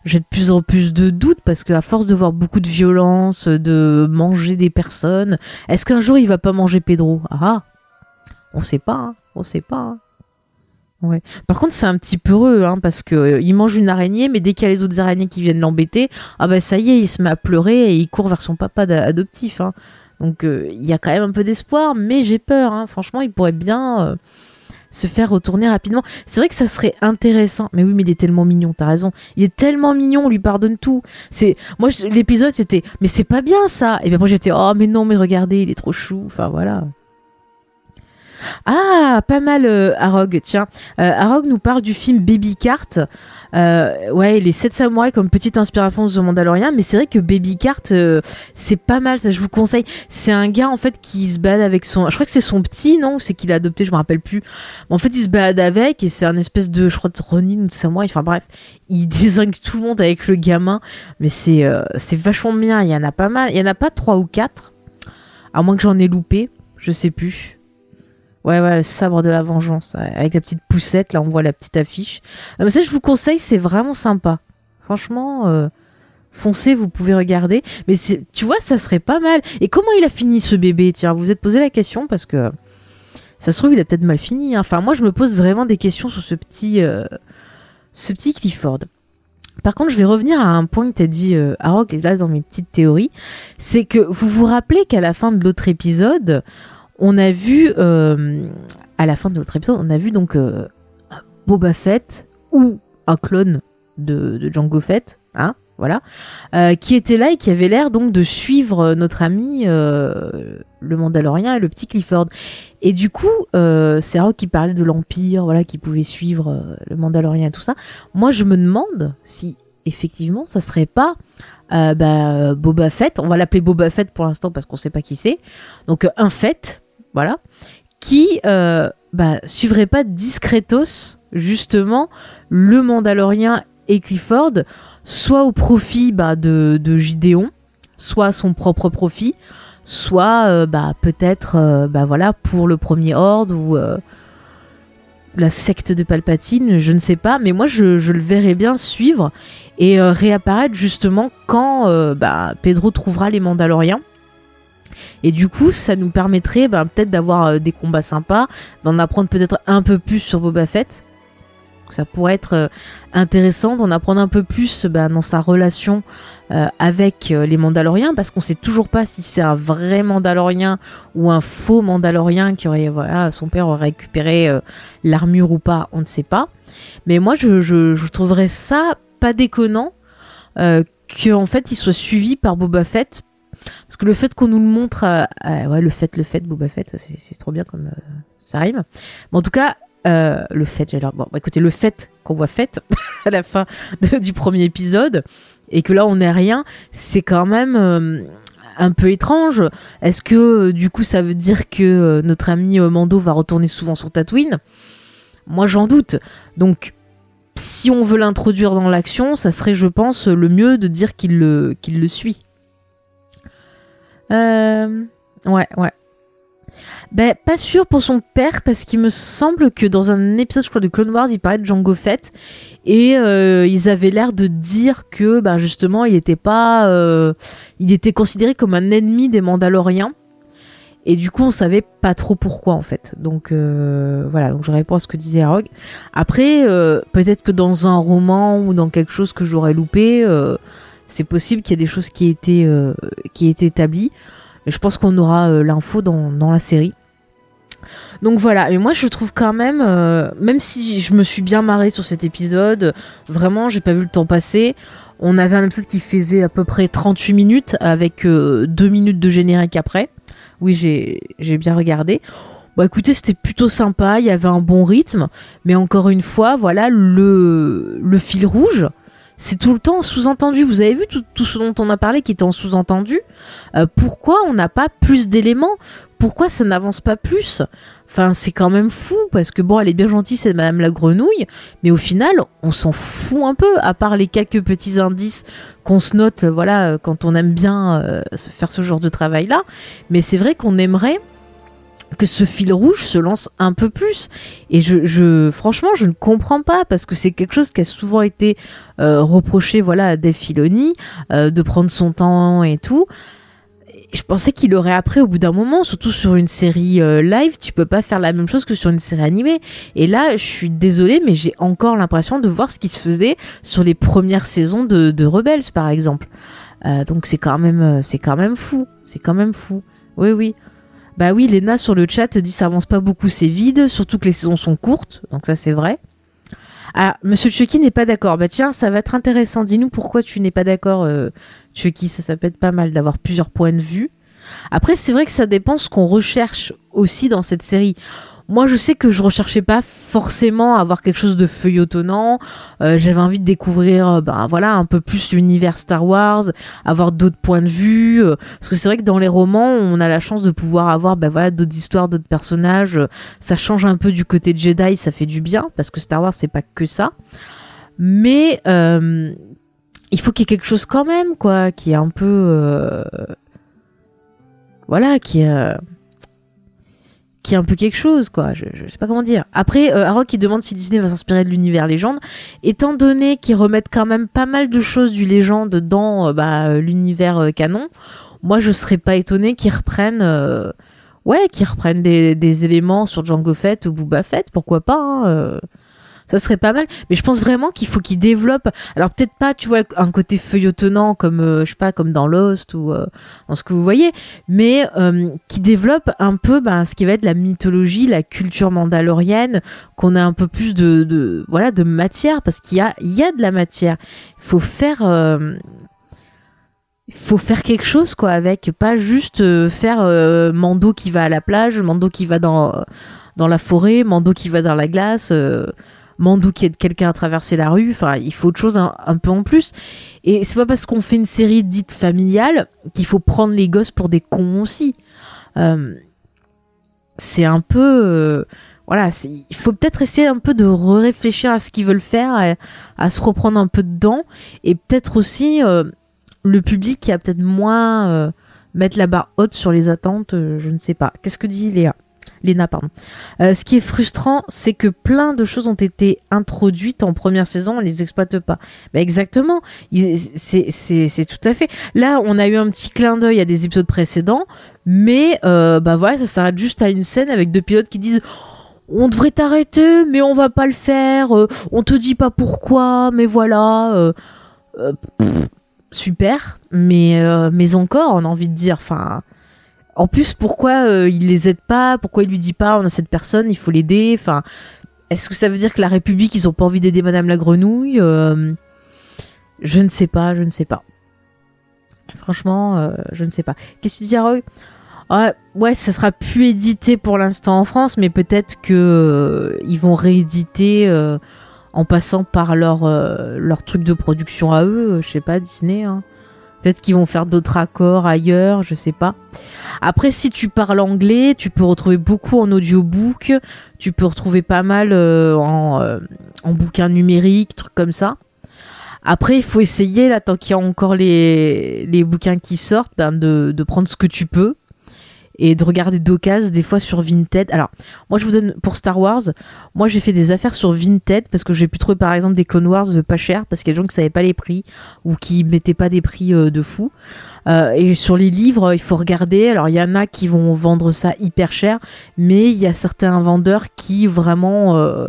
j'ai de plus en plus de doutes parce qu'à force de voir beaucoup de violence, de manger des personnes, est-ce qu'un jour il va pas manger Pedro? Ah, on sait pas, hein, on sait pas. Hein. Ouais. Par contre, c'est un petit peu heureux, hein, parce que euh, il mange une araignée, mais dès qu'il y a les autres araignées qui viennent l'embêter, ah bah ça y est, il se met à pleurer et il court vers son papa adoptif. Hein. Donc il y a quand même un peu d'espoir, mais j'ai peur. Franchement, il pourrait bien se faire retourner rapidement. C'est vrai que ça serait intéressant. Mais oui, mais il est tellement mignon, t'as raison. Il est tellement mignon, on lui pardonne tout. C'est Moi, l'épisode, c'était, mais c'est pas bien ça. Et bien après, j'étais, oh, mais non, mais regardez, il est trop chou. Enfin, voilà. Ah, pas mal, euh, Arog. Tiens, euh, Arog nous parle du film Baby Cart. Euh, ouais, les 7 samouraïs comme petite inspiration de Mandalorian, mais c'est vrai que Baby Cart, euh, c'est pas mal, ça je vous conseille. C'est un gars en fait qui se balade avec son, je crois que c'est son petit, non C'est qu'il a adopté, je me rappelle plus. en fait, il se balade avec et c'est un espèce de, je crois, de Ronin ou de samouraï. Enfin bref, il désingue tout le monde avec le gamin, mais c'est euh, c'est vachement bien. Il y en a pas mal, il y en a pas trois ou quatre, à moins que j'en ai loupé, je sais plus. Ouais, ouais, le sabre de la vengeance. Avec la petite poussette, là, on voit la petite affiche. Ah, mais ça, je vous conseille, c'est vraiment sympa. Franchement, euh, foncez, vous pouvez regarder. Mais tu vois, ça serait pas mal. Et comment il a fini ce bébé? Tiens, vous vous êtes posé la question parce que ça se trouve, il a peut-être mal fini. Hein. Enfin, moi, je me pose vraiment des questions sur ce petit, euh, ce petit Clifford. Par contre, je vais revenir à un point que tu as dit, euh, et là, dans mes petites théories. C'est que vous vous rappelez qu'à la fin de l'autre épisode, on a vu, euh, à la fin de notre épisode, on a vu donc euh, Boba Fett ou un clone de, Django Fett, hein, voilà, euh, qui était là et qui avait l'air donc de suivre notre ami le Mandalorien et le petit Clifford. Et du coup, c'est Rock qui parlait de l'Empire, voilà, qui pouvait suivre le Mandalorien et tout ça. Moi, je me demande si effectivement, ça serait pas bah, Boba Fett. On va l'appeler Boba Fett pour l'instant parce qu'on sait pas qui c'est. Donc un Fett voilà, qui euh, bah, suivrait pas discretos justement le Mandalorien et Clifford soit au profit bah, de, de Gideon, soit à son propre profit, soit euh, bah, peut-être euh, voilà, pour le premier ordre ou euh, la secte de Palpatine, je ne sais pas, mais moi je, le verrais bien suivre et réapparaître justement quand Pedro trouvera les Mandaloriens. Et du coup, ça nous permettrait bah, peut-être d'avoir des combats sympas, d'en apprendre peut-être un peu plus sur Boba Fett ça pourrait être euh, intéressant d'en apprendre un peu plus bah, dans sa relation euh, avec euh, les Mandaloriens, parce qu'on sait toujours pas si c'est un vrai Mandalorien ou un faux Mandalorien qui aurait, voilà, son père aurait récupéré l'armure ou pas, on ne sait pas. Mais moi, je, trouverais ça pas déconnant qu'en fait il soit suivi par Boba Fett parce que le fait qu'on nous le montre, ouais, le fait, le fait, Boba Fett, c'est trop bien comme ça rime. Mais en tout cas, euh, le fait, j'ai bon, écoutez, le fait qu'on voit fait à la fin du premier épisode et que là on n'est rien, c'est quand même euh, un peu étrange. Est-ce que euh, du coup ça veut dire que notre ami Mando va retourner souvent sur Tatooine? Moi j'en doute. Donc si on veut l'introduire dans l'action, ça serait, je pense, le mieux de dire qu'il le, qu'il le suit. Ouais, ouais. Ben, pas sûr pour son père, parce qu'il me semble que dans un épisode, je crois, de Clone Wars, il parlait de Django Fett. Et euh, ils avaient l'air de dire que, ben, justement, il était pas. Euh, il était considéré comme un ennemi des Mandaloriens. Et du coup, on savait pas trop pourquoi, en fait. Donc, euh, voilà. Donc, je réponds à ce que disait Rogue. Après, peut-être que dans un roman ou dans quelque chose que j'aurais loupé, c'est possible qu'il y ait des choses qui aient été, été établies. Mais je pense qu'on aura l'info dans, la série. Donc voilà, et moi je trouve quand même, euh, même si je me suis bien marrée sur cet épisode, vraiment j'ai pas vu le temps passer. On avait un épisode qui faisait à peu près 38 minutes avec 2 euh, minutes de générique après. Oui, j'ai bien regardé. Bon écoutez, c'était plutôt sympa, il y avait un bon rythme, mais encore une fois, voilà, le fil rouge, c'est tout le temps sous-entendu. Vous avez vu tout, ce dont on a parlé qui était en sous-entendu euh, Pourquoi on n'a pas plus d'éléments Pourquoi ça n'avance pas plus Enfin, c'est quand même fou parce que bon, elle est bien gentille, c'est Madame la Grenouille, mais au final, on s'en fout un peu, à part les quelques petits indices qu'on se note, voilà, quand on aime bien euh, faire ce genre de travail-là. Mais c'est vrai qu'on aimerait que ce fil rouge se lance un peu plus. Et je, franchement, je ne comprends pas parce que c'est quelque chose qui a souvent été euh, reproché, voilà, à Dave euh, de prendre son temps et tout je pensais qu'il aurait après au bout d'un moment, surtout sur une série euh, live, tu peux pas faire la même chose que sur une série animée. Et là, je suis désolée, mais j'ai encore l'impression de voir ce qui se faisait sur les premières saisons de, de Rebels, par exemple. Donc c'est quand même, c'est quand même fou, c'est quand même fou. Oui, oui. Bah oui, Lena sur le chat dit ça avance pas beaucoup, c'est vide, surtout que les saisons sont courtes, donc ça c'est vrai. Ah, Monsieur Chucky n'est pas d'accord. Bah tiens, ça va être intéressant. Dis-nous pourquoi tu n'es pas d'accord, euh, Chucky. Ça, ça peut être pas mal d'avoir plusieurs points de vue. Après, c'est vrai que ça dépend ce qu'on recherche aussi dans cette série. Moi, je sais que je recherchais pas forcément avoir quelque chose de feuilletonnant. Euh, j'avais envie de découvrir, ben voilà, un peu plus l'univers Star Wars, avoir d'autres points de vue. Euh, parce que c'est vrai que dans les romans, on a la chance de pouvoir avoir, ben voilà, d'autres histoires, d'autres personnages. Ça change un peu du côté Jedi, ça fait du bien parce que Star Wars, c'est pas que ça. Mais il faut qu'il y ait quelque chose quand même, quoi, qui est un peu, voilà, qui est qui est un peu quelque chose, quoi. Je, sais pas comment dire. Après, euh, qui demande si Disney va s'inspirer de l'univers légende, étant donné qu'ils remettent quand même pas mal de choses du légende dans euh, bah, euh, l'univers euh, canon, moi je serais pas étonné qu'ils reprennent, ouais, qu'ils reprennent des, des, éléments sur Django Fett ou Booba Fett, pourquoi pas. Hein, ça serait pas mal. Mais je pense vraiment qu'il faut qu'il développe. Alors peut-être pas, tu vois, un côté feuilletonnant comme, euh, je sais pas, comme dans Lost ou euh, dans ce que vous voyez, mais euh, qui développe un peu ben, ce qui va être la mythologie, la culture mandalorienne, qu'on a un peu plus de, voilà, de matière, parce qu'il y a, il y a de la matière. Il faut faire faire quelque chose quoi avec pas juste faire Mando qui va à la plage Mando qui va dans la forêt Mando qui va dans la glace qui aide quelqu'un à traverser la rue. Enfin, il faut autre chose un, peu en plus. Et c'est pas parce qu'on fait une série dite familiale qu'il faut prendre les gosses pour des cons aussi. Euh, c'est un peu voilà, il faut peut-être essayer un peu de réfléchir à ce qu'ils veulent faire, à, se reprendre un peu dedans, et peut-être aussi le public qui a peut-être moins mettre la barre haute sur les attentes, je ne sais pas. Qu'est-ce que dit Léa? Léna, pardon. Euh, ce qui est frustrant, c'est que plein de choses ont été introduites en première saison, on les exploite pas. Bah exactement, c'est tout à fait. Là, on a eu un petit clin d'œil à des épisodes précédents, mais euh, bah voilà, ça s'arrête juste à une scène avec deux pilotes qui disent on devrait t'arrêter, mais on va pas le faire. Euh, on te dit pas pourquoi, mais voilà. super, mais mais encore, on a envie de dire. Enfin, en plus, pourquoi euh, il les aide pas? Pourquoi il lui dit pas on a cette personne, il faut l'aider? Enfin, est-ce que ça veut dire que la République, ils ont pas envie d'aider Madame la Grenouille? Euh, Je ne sais pas, je ne sais pas. Franchement, euh, je ne sais pas. Qu'est-ce que tu dis, Roy ouais, ouais, ça sera plus édité pour l'instant en France, mais peut-être que ils vont rééditer en passant par leur leur truc de production à eux. Je sais pas, Disney. Hein. Peut-être qu'ils vont faire d'autres accords ailleurs, je sais pas. Après, si tu parles anglais, tu peux retrouver beaucoup en audiobook, tu peux retrouver pas mal euh, en, euh, en bouquin numérique, trucs comme ça. Après, il faut essayer, là, tant qu'il y a encore les, bouquins qui sortent, ben, de prendre ce que tu peux et de regarder d'occasion des fois sur Vinted. Alors, moi je vous donne pour Star Wars, moi j'ai fait des affaires sur Vinted parce que j'ai pu trouver par exemple des Clone Wars pas chers parce qu'il y a des gens qui savaient pas les prix ou qui mettaient pas des prix euh, de fou. Euh, et sur les livres, il faut regarder. Alors, il y en a qui vont vendre ça hyper cher, mais il y a certains vendeurs qui vraiment euh,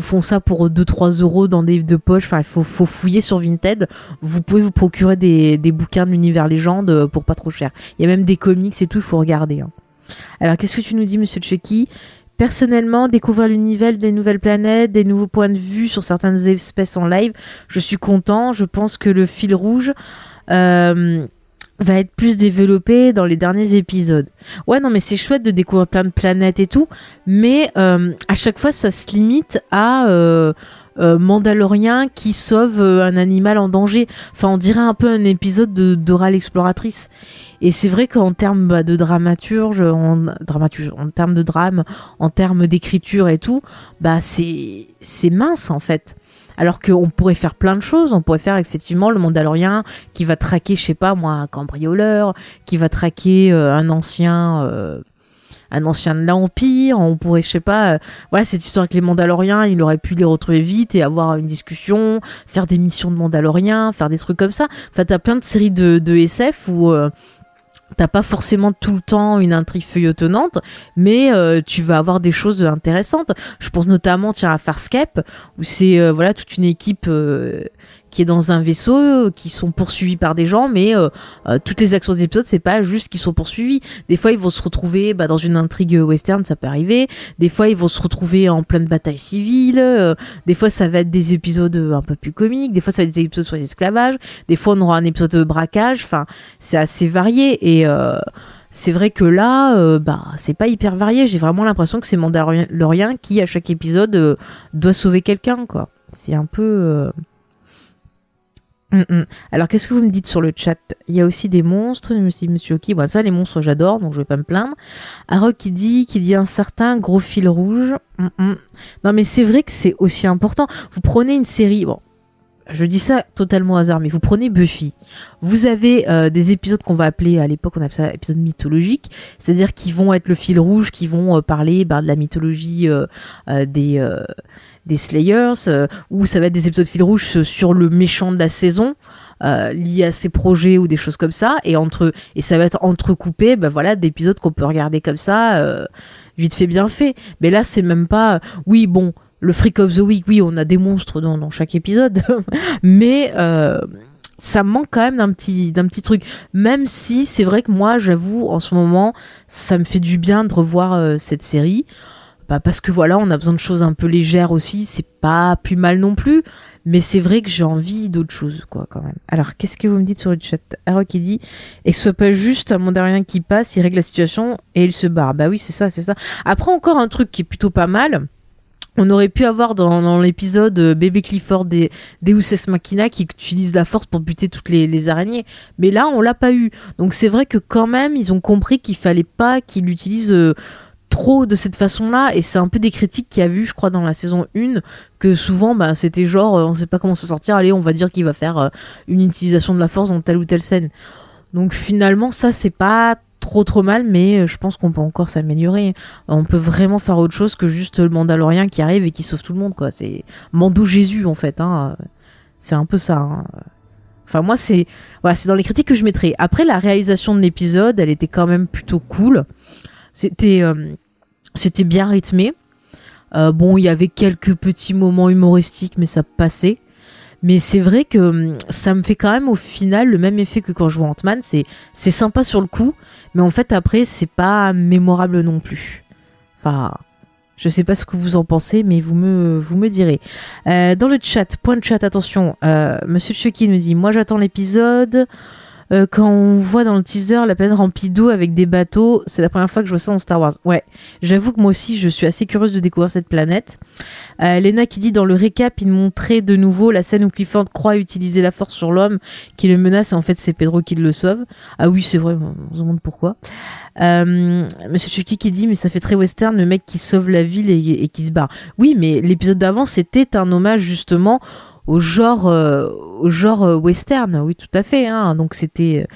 font ça pour 2-3 euros dans des livres de poche. Enfin, il faut, fouiller sur Vinted. Vous pouvez vous procurer des, bouquins de l'univers légende euh, pour pas trop cher. Il y a même des comics et tout, il faut regarder. Hein. Alors, qu'est-ce que tu nous dis, monsieur Chucky? Personnellement, découvrir l'univers des nouvelles planètes, des nouveaux points de vue sur certaines espèces en live, je suis content. Je pense que le fil rouge. Euh, va être plus développé dans les derniers épisodes. Ouais, non, mais c'est chouette de découvrir plein de planètes et tout, mais euh, à chaque fois, ça se limite à euh, euh qui sauve euh, un animal en danger. Enfin, on dirait un peu un épisode de d'Oral Exploratrice. Et c'est vrai qu'en termes bah, de dramaturge, en termes de drame, en termes d'écriture et tout, bah c'est mince en fait. Alors qu'on pourrait faire plein de choses. On pourrait faire effectivement le Mandalorien qui va traquer, je sais pas moi, un cambrioleur, qui va traquer euh, un ancien. Euh, un ancien de l'Empire, on pourrait, je sais pas, euh, voilà, cette histoire avec les Mandaloriens, il aurait pu les retrouver vite et avoir une discussion, faire des missions de Mandaloriens, faire des trucs comme ça. Enfin, t'as plein de séries de, de SF où T'as pas forcément tout le temps une intrigue feuilletonnante, mais euh, tu vas avoir des choses intéressantes. Je pense notamment tiens à Farscape où c'est euh, voilà toute une équipe euh, qui est dans un vaisseau, euh, qui sont poursuivis par des gens, mais euh, euh, toutes les actions des épisodes, c'est pas juste qu'ils sont poursuivis. Des fois, ils vont se retrouver bah, dans une intrigue western, ça peut arriver. Des fois, ils vont se retrouver en pleine bataille civile. des fois, ça va être des épisodes un peu plus comiques. Des fois, ça va être des épisodes sur l'esclavage. Des fois, on aura un épisode de braquage. Enfin, c'est assez varié et c'est vrai que là, bah, c'est pas hyper varié. J'ai vraiment l'impression que c'est Mandalorian qui, à chaque épisode, doit sauver quelqu'un, quoi. C'est un peu. Mm, mm. Alors, qu'est-ce que vous me dites sur le chat? Il y a aussi des monstres, monsieur, monsieur Oki. Bon, ça, les monstres, j'adore, donc je vais pas me plaindre. Arok qui dit qu'il y a un certain gros fil rouge. Mm, non, mais c'est vrai que c'est aussi important. Vous prenez une série, bon, je dis ça totalement hasard, mais vous prenez Buffy. Vous avez euh, des épisodes qu'on va appeler, à l'époque, on appelait ça épisodes mythologiques, c'est-à-dire qui vont être le fil rouge, qui vont euh, parler bah, de la mythologie euh, des des Slayers, euh, où ça va être des épisodes fil rouge sur le méchant de la saison. Euh, lié à ses projets ou des choses comme ça et entre et ça va être entrecoupé ben voilà d'épisodes qu'on peut regarder comme ça euh, vite fait bien fait mais là c'est même pas oui bon le freak of the week oui on a des monstres dans, dans chaque épisode mais ça manque quand même d'un petit truc même si c'est vrai que moi j'avoue en ce moment ça me fait du bien de revoir cette série bah, parce que voilà, on a besoin de choses un peu légères aussi, c'est pas plus mal non plus, mais c'est vrai que j'ai envie d'autre chose, quoi, quand même. Alors, qu'est-ce que vous me dites sur le chat? Haro qui dit, et ce soit pas juste un mandarin qui passe, il règle la situation et il se barre. Bah oui, c'est ça, c'est ça. Après, encore un truc qui est plutôt pas mal, on aurait pu avoir dans, l'épisode euh, Bébé Clifford des Deus Ex Machina qui utilise la force pour buter toutes les, araignées. Mais là, on l'a pas eu. Donc c'est vrai que quand même, ils ont compris qu'il fallait pas qu'il utilise euh, trop de cette façon-là, et c'est un peu des critiques qu'il y a vu, je crois, dans la saison 1, que souvent, bah, c'était genre, euh, on sait pas comment se sortir, allez, on va dire qu'il va faire euh, une utilisation de la force dans telle ou telle scène. Donc finalement, ça, c'est pas trop trop mal, mais je pense qu'on peut encore s'améliorer. On peut vraiment faire autre chose que juste le Mandalorien qui arrive et qui sauve tout le monde, quoi. C'est Mando Jésus, en fait, hein. C'est un peu ça, hein. Enfin, moi, c'est voilà, c'est dans les critiques que je mettrais. Après, la réalisation de l'épisode, elle était quand même plutôt cool. C'était euh, c'était bien rythmé. Euh, bon, il y avait quelques petits moments humoristiques, mais ça passait. Mais c'est vrai que hum, ça me fait quand même au final le même effet que quand je vois Ant-Man. C'est c'est sympa sur le coup, mais en fait après c'est pas mémorable non plus. Enfin, je sais pas ce que vous en pensez, mais vous me, vous me direz. Euh, dans le chat, point de chat, attention, Monsieur Chucky nous dit Moi j'attends l'épisode. Euh, quand on voit dans le teaser la planète remplie d'eau avec des bateaux, c'est la première fois que je vois ça dans Star Wars. Ouais, j'avoue que moi aussi je suis assez curieuse de découvrir cette planète. Euh, Lena qui dit dans le récap, il montrait de nouveau la scène où Clifford croit utiliser la force sur l'homme qui le menace et en fait c'est Pedro qui le sauve. Ah oui, c'est vrai, on se demande pourquoi. Euh, Monsieur Chucky qui dit mais ça fait très western le mec qui sauve la ville et, qui se barre. Oui, mais l'épisode d'avant c'était un hommage justement au genre euh, euh, western. Oui, tout à fait. Hein. Donc c'était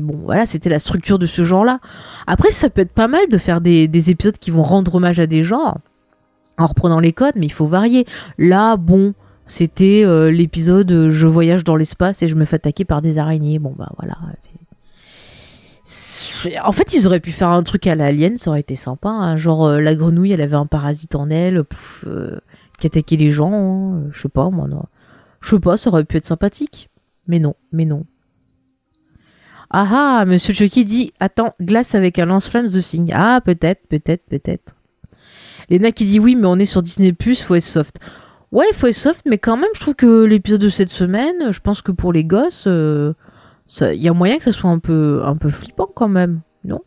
bon voilà c'était la structure de ce genre-là. Après ça peut être pas mal de faire des, des épisodes qui vont rendre hommage à des genres en reprenant les codes, mais il faut varier. Là bon c'était l'épisode je voyage dans l'espace et je me fais attaquer par des araignées. Bon bah voilà. En fait, ils auraient pu faire un truc à l'alien, ça aurait été sympa. Hein. Genre, euh, la grenouille, elle avait un parasite en elle, euh, qui les gens. Hein. Je sais pas, moi, non. Je sais pas, ça aurait pu être sympathique. Mais non, mais non. Ah ah, Monsieur Chucky dit Attends, glace avec un lance-flammes de signe. Ah, peut-être, peut-être, peut-être. Lena qui dit Oui, mais on est sur Disney, faut être soft. Ouais, faut être soft, mais quand même, je trouve que l'épisode de cette semaine, je pense que pour les gosses. Euh, il y a moyen que ça soit un peu, un peu flippant quand même, non?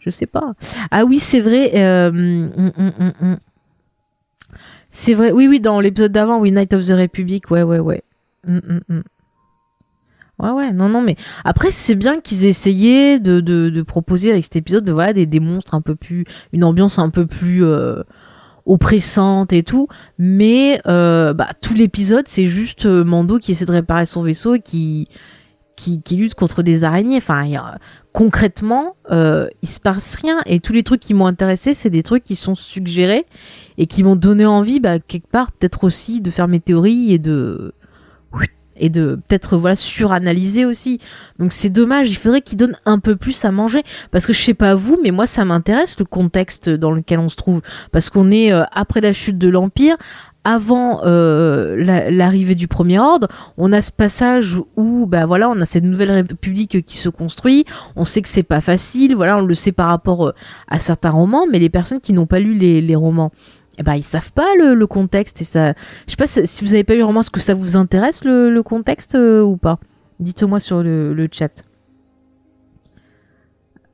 Je sais pas. Ah oui, c'est vrai. Euh, hum, hum, hum, c'est vrai. Oui, oui, dans l'épisode d'avant, oui, Night of the Republic, ouais, ouais, ouais. Ouais, ouais, non, non, mais après, c'est bien qu'ils aient essayé de, de, proposer avec cet épisode de, voilà, des, des, monstres un peu plus. une ambiance un peu plus. Euh, oppressante et tout, mais euh, bah, tout l'épisode c'est juste euh, Mando qui essaie de réparer son vaisseau et qui qui, qui lutte contre des araignées. Enfin, concrètement, euh, il se passe rien et tous les trucs qui m'ont intéressé, c'est des trucs qui sont suggérés et qui m'ont donné envie, bah, quelque part, peut-être aussi de faire mes théories et de et de peut-être voilà suranalyser aussi. Donc c'est dommage, il faudrait qu'il donne un peu plus à manger parce que je sais pas vous mais moi ça m'intéresse le contexte dans lequel on se trouve parce qu'on est euh, après la chute de l'empire avant euh, l'arrivée du premier ordre, on a ce passage où bah voilà, on a cette nouvelle république qui se construit, on sait que c'est pas facile, voilà, on le sait par rapport euh, à certains romans, mais les personnes qui n'ont pas lu les, romans eh ben, ils savent pas le, contexte et ça. Je sais pas si vous avez pas lu le roman, est-ce que ça vous intéresse le, contexte euh, ou pas? Dites-moi sur le, chat.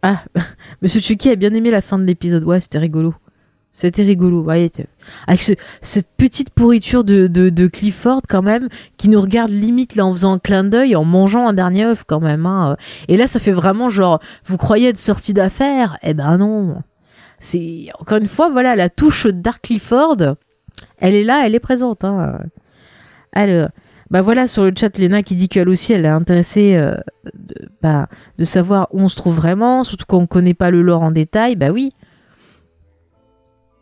Ah, Monsieur Chucky a bien aimé la fin de l'épisode. Ouais, c'était rigolo. C'était rigolo. Ouais, avec cette petite pourriture de, de, Clifford quand même, qui nous regarde limite là en faisant un clin d'œil, en mangeant un dernier œuf quand même. Hein. Et là, ça fait vraiment genre, vous croyez être sorti d'affaires? Eh ben non c'est encore une fois, voilà, la touche Dark Clifford, elle est là, elle est présente. Hein. Alors, bah voilà, sur le chat, Léna qui dit qu'elle aussi, elle est intéressée euh, de, bah, de savoir où on se trouve vraiment, surtout quand on connaît pas le lore en détail. Bah oui.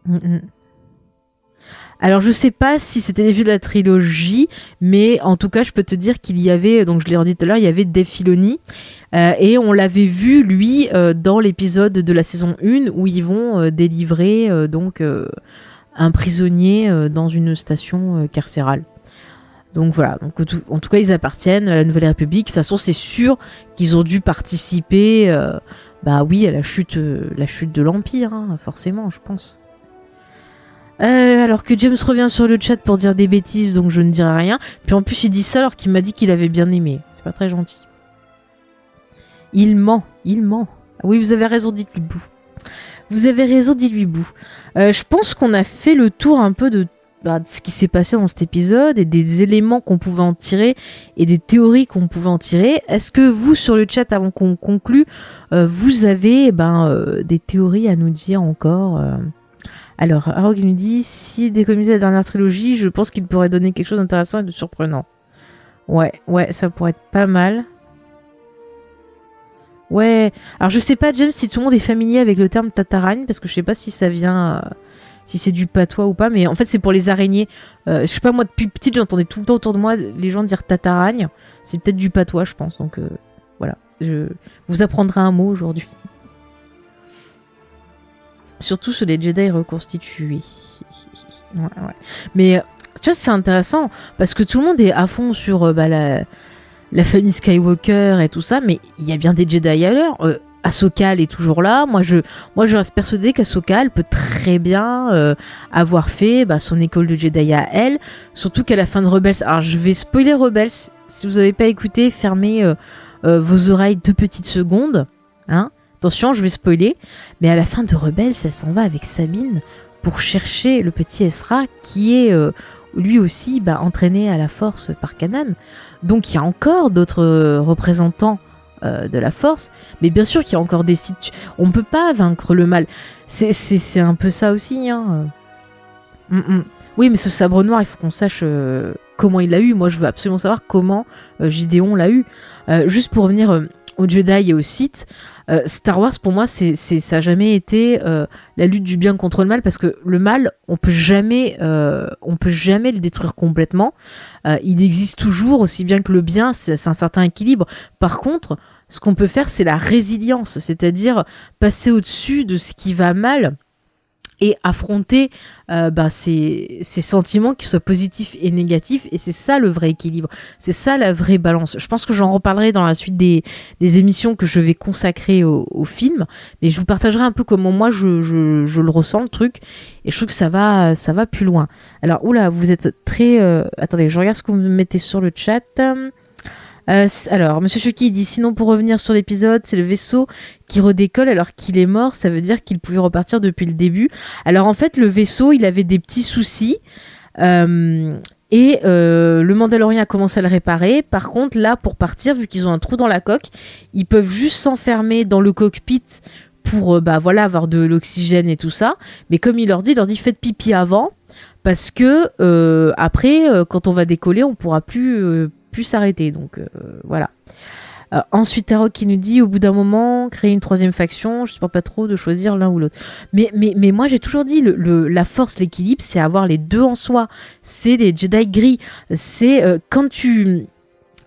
Mm, mm. Alors je sais pas si c'était des vues de la trilogie, mais en tout cas je peux te dire qu'il y avait, donc je l'ai redit tout à l'heure, il y avait Dave Filoni, euh, et on l'avait vu lui euh, dans l'épisode de la saison 1 où ils vont euh, délivrer donc un prisonnier dans une station carcérale. Donc voilà, en tout cas ils appartiennent à la Nouvelle République. De toute façon c'est sûr qu'ils ont dû participer, bah oui, à la chute, la chute de l'Empire, hein, forcément je pense. Euh, alors que James revient sur le chat pour dire des bêtises, donc je ne dirai rien. Puis en plus, il dit ça alors qu'il m'a dit qu'il avait bien aimé. C'est pas très gentil. Il ment, il ment. Ah oui, vous avez raison, dites-lui bout. Vous avez raison, dites-lui bout. Euh, je pense qu'on a fait le tour un peu de bah, ce qui s'est passé dans cet épisode et des éléments qu'on pouvait en tirer et des théories qu'on pouvait en tirer. Est-ce que vous, sur le chat, avant qu'on conclue, euh, vous avez ben, euh, des théories à nous dire encore Alors, Arog nous dit si décommisait la dernière trilogie, je pense qu'il pourrait donner quelque chose d'intéressant et de surprenant. Ouais, ouais, ça pourrait être pas mal. Ouais, alors je sais pas, James, si tout le monde est familier avec le terme tataragne, parce que je sais pas si ça vient si c'est du patois ou pas, mais en fait c'est pour les araignées. Euh, je sais pas moi depuis petite j'entendais tout le temps autour de moi les gens dire tataragne. C'est peut-être du patois je pense. Donc euh, voilà, je vous apprendrai un mot aujourd'hui. Surtout sur les Jedi reconstitués. Mais tu vois c'est intéressant parce que tout le monde est à fond sur euh, bah, la, famille Skywalker et tout ça, mais il y a bien des Jedi à l'heure. Ahsoka elle est toujours là. Moi je, moi je reste persuadée qu'Ahsoka elle peut très bien euh, avoir fait bah, son école de Jedi à elle. Surtout qu'à la fin de Rebels, alors je vais spoiler Rebels. Si vous n'avez pas écouté, fermez euh, euh, vos oreilles deux petites secondes. Hein Attention, je vais spoiler. Mais à la fin de Rebels, elle s'en va avec Sabine pour chercher le petit Ezra qui est lui aussi bah, entraîné à la force par Kanan. Donc il y a encore d'autres représentants euh, de la force. Mais bien sûr qu'il y a encore des sites. On ne peut pas vaincre le mal. C'est un peu ça aussi. Hein. Mm, mm. Oui, mais ce sabre noir, il faut qu'on sache euh, comment il l'a eu. Moi, je veux absolument savoir comment euh, Gideon l'a eu. juste pour revenir au Jedi et au Sith, euh, Star Wars pour moi c'est ça a jamais été euh, la lutte du bien contre le mal parce que le mal on peut jamais euh, on peut jamais le détruire complètement. Il existe toujours aussi bien que le bien c'est un certain équilibre. Par contre ce qu'on peut faire c'est la résilience c'est-à-dire passer au-dessus de ce qui va mal et affronter euh, bah, ces, sentiments qui soient positifs et négatifs. Et c'est ça le vrai équilibre. C'est ça la vraie balance. Je pense que j'en reparlerai dans la suite des, émissions que je vais consacrer au, film. Mais je vous partagerai un peu comment moi je, je, le ressens, le truc. Et je trouve que ça va, ça va plus loin. Alors, oula, vous êtes très... Euh, attendez, je regarde ce que vous me mettez sur le chat. Euh, alors, Monsieur Chucky dit sinon pour revenir sur l'épisode, c'est le vaisseau qui redécolle alors qu'il est mort. Ça veut dire qu'il pouvait repartir depuis le début. Alors en fait, le vaisseau, il avait des petits soucis. Euh, et euh, le Mandalorien a commencé à le réparer. Par contre, là, pour partir, vu qu'ils ont un trou dans la coque, ils peuvent juste s'enfermer dans le cockpit pour bah voilà avoir de l'oxygène et tout ça. Mais comme il leur dit, il leur dit faites pipi avant parce que après, quand on va décoller, on pourra plus pu s'arrêter. Donc euh, voilà. Euh, ensuite, Tarok qui nous dit au bout d'un moment, créer une troisième faction, je ne supporte pas trop de choisir l'un ou l'autre. Mais, moi j'ai toujours dit, la force, l'équilibre, c'est avoir les deux en soi. C'est les Jedi gris. C'est euh, quand tu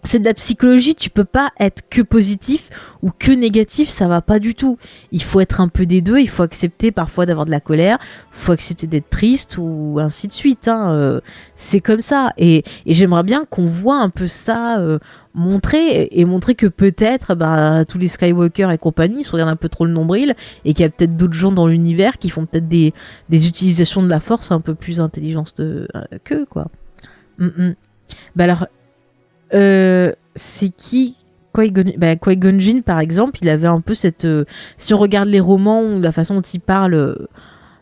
c'est de la psychologie, tu peux pas être que positif ou que négatif, ça va pas du tout. Il faut être un peu des deux, il faut accepter parfois d'avoir de la colère, il faut accepter d'être triste ou ainsi de suite. Hein. Euh, c'est comme ça. Et, j'aimerais bien qu'on voit un peu ça euh, montrer et montrer que peut-être bah, tous les Skywalker et compagnie se regardent un peu trop le nombril et qu'il y a peut-être d'autres gens dans l'univers qui font peut-être des, utilisations de la force un peu plus intelligentes de, euh, qu'eux, quoi. Mm, mm. Bah alors, euh, c'est qui Qui-Gon bah, par exemple, il avait un peu cette. Euh, si on regarde les romans ou la façon dont il parle euh,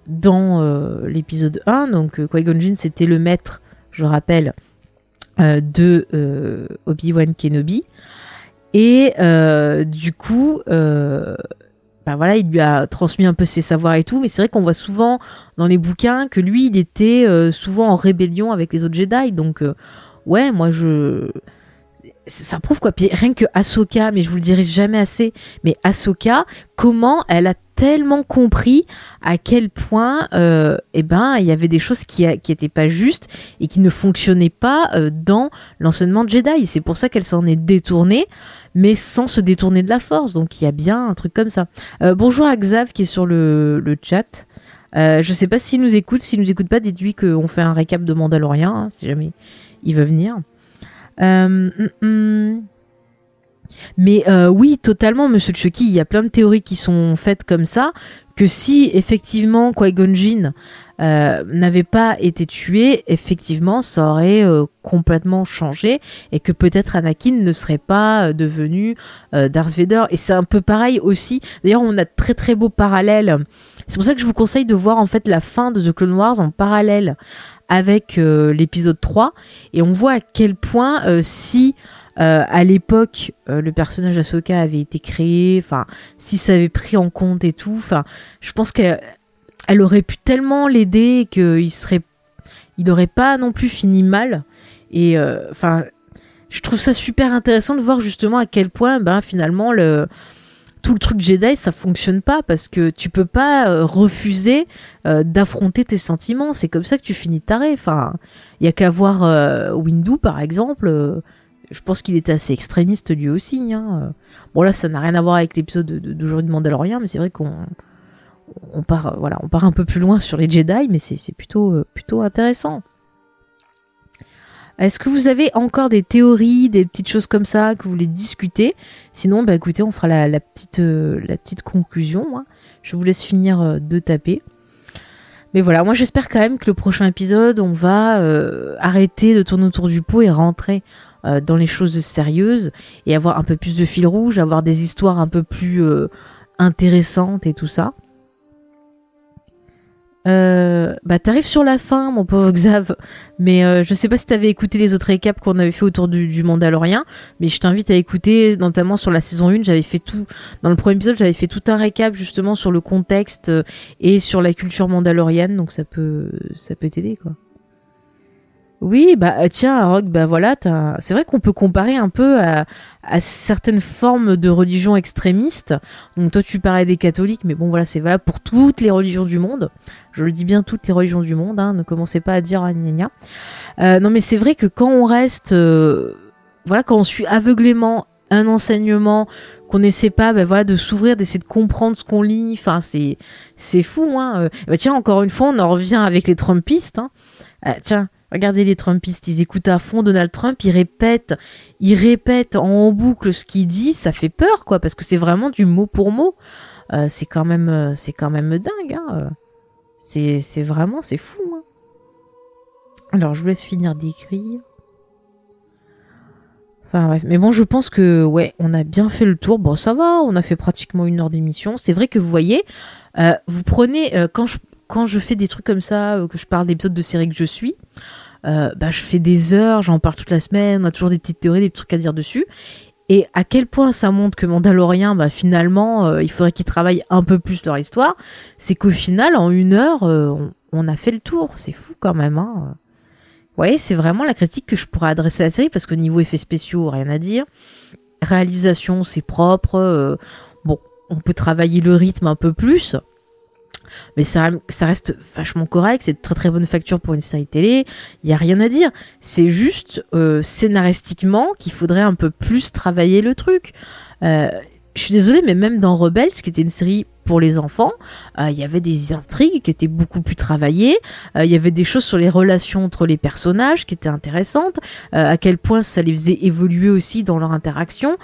dans l'épisode 1, donc Qui-Gon c'était le maître, je rappelle, de Obi-Wan Kenobi. Et du coup, bah voilà, il lui a transmis un peu ses savoirs et tout, mais c'est vrai qu'on voit souvent dans les bouquins que lui, il était souvent en rébellion avec les autres Jedi. Donc, ouais, moi je ça prouve quoi. Rien que Ahsoka, mais je vous le dirai jamais assez, mais Ahsoka, comment elle a tellement compris à quel point, euh, eh ben, il y avait des choses qui, qui étaient pas justes et qui ne fonctionnaient pas euh, dans l'enseignement de Jedi. C'est pour ça qu'elle s'en est détournée, mais sans se détourner de la Force. Donc il y a bien un truc comme ça. Euh, bonjour à Xav qui est sur le, chat. Euh, je sais pas s'il nous écoute. S'il nous écoute pas, dites-lui qu'on fait un récap de Mandalorian, hein, si jamais il veut venir. Euh, mm, mm. Mais euh, oui, totalement, Monsieur Chucky. Il y a plein de théories qui sont faites comme ça. Que si effectivement Qui-Gon euh, n'avait pas été tué, effectivement, ça aurait complètement changé et que peut-être Anakin ne serait pas devenu Darth Vader. Et c'est un peu pareil aussi. D'ailleurs, on a de très très beaux parallèles. C'est pour ça que je vous conseille de voir en fait la fin de The Clone Wars en parallèle avec l'épisode 3 et on voit à quel point si à l'époque le personnage Ahsoka avait été créé, enfin si ça avait pris en compte et tout, enfin je pense qu'elle elle aurait pu tellement l'aider qu'il serait il n'aurait pas non plus fini mal. Et enfin je trouve ça super intéressant de voir justement à quel point ben finalement le tout le truc Jedi ça fonctionne pas parce que tu peux pas euh, refuser euh, d'affronter tes sentiments. C'est comme ça que tu finis taré. Enfin il y a qu'à voir euh, Windu par exemple je pense qu'il était assez extrémiste lui aussi hein. bon là ça n'a rien à voir avec l'épisode d'aujourd'hui de, Mandalorian mais c'est vrai qu'on on part voilà on part un peu plus loin sur les Jedi mais c'est plutôt plutôt intéressant est-ce que vous avez encore des théories, des petites choses comme ça que vous voulez discuter? Sinon, bah écoutez, on fera la, petite, euh, la petite conclusion. Hein. Je vous laisse finir euh, de taper. Mais voilà, moi j'espère quand même que le prochain épisode, on va euh, arrêter de tourner autour du pot et rentrer dans les choses sérieuses et avoir un peu plus de fil rouge, avoir des histoires un peu plus intéressantes et tout ça. Euh, bah t'arrives sur la fin mon pauvre Xav. Mais euh, je sais pas si t'avais écouté les autres récaps qu'on avait fait autour du, du Mandalorien mais je t'invite à écouter notamment sur la saison 1 j'avais fait tout dans le premier épisode j'avais fait tout un récap justement sur le contexte euh, et sur la culture mandalorienne. Donc ça peut ça peut t'aider quoi oui, bah euh, tiens, Rock, bah voilà, c'est vrai qu'on peut comparer un peu à, certaines formes de religions extrémistes. Donc toi, tu parlais des catholiques, mais bon, voilà, c'est valable pour toutes les religions du monde. Je le dis bien, toutes les religions du monde. Hein, ne commencez pas à dire ah, gna, euh, non, mais c'est vrai que quand on reste, euh, voilà, quand on suit aveuglément un enseignement, qu'on n'essaie pas, bah, voilà, de s'ouvrir, d'essayer de comprendre ce qu'on lit. Enfin, c'est c'est fou, hein. Bah, tiens, encore une fois, on en revient avec les Trumpistes. Hein. tiens Regardez les Trumpistes, ils écoutent à fond Donald Trump, ils répètent, ils répètent en boucle ce qu'il dit, ça fait peur quoi, parce que c'est vraiment du mot pour mot. Euh, c'est quand même, euh, c'est quand même dingue. Hein. C'est, c'est vraiment, c'est fou. Hein. Alors je vous laisse finir d'écrire. Enfin bref, mais bon, je pense que ouais, on a bien fait le tour. Bon, ça va, on a fait pratiquement une heure d'émission. C'est vrai que vous voyez, euh, vous prenez quand je quand je fais des trucs comme ça, que je parle d'épisodes de séries que je suis, euh, bah, je fais des heures, j'en parle toute la semaine, on a toujours des petites théories, des trucs à dire dessus. Et à quel point ça montre que Mandalorian, bah, finalement, euh, il faudrait qu'ils travaillent un peu plus leur histoire, c'est qu'au final, en une heure, euh, on, a fait le tour. C'est fou quand même. Hein. Ouais, c'est vraiment la critique que je pourrais adresser à la série, parce que niveau effets spéciaux, rien à dire. Réalisation, c'est propre. bon, on peut travailler le rythme un peu plus mais ça, ça reste vachement correct, c'est de très très bonne facture pour une série télé, il y a rien à dire. C'est juste euh, scénaristiquement qu'il faudrait un peu plus travailler le truc. Euh, je suis désolée, mais même dans Rebels, qui était une série pour les enfants, euh, il y avait des intrigues qui étaient beaucoup plus travaillées, il y avait des choses sur les relations entre les personnages qui étaient intéressantes, à quel point ça les faisait évoluer aussi dans leur interaction.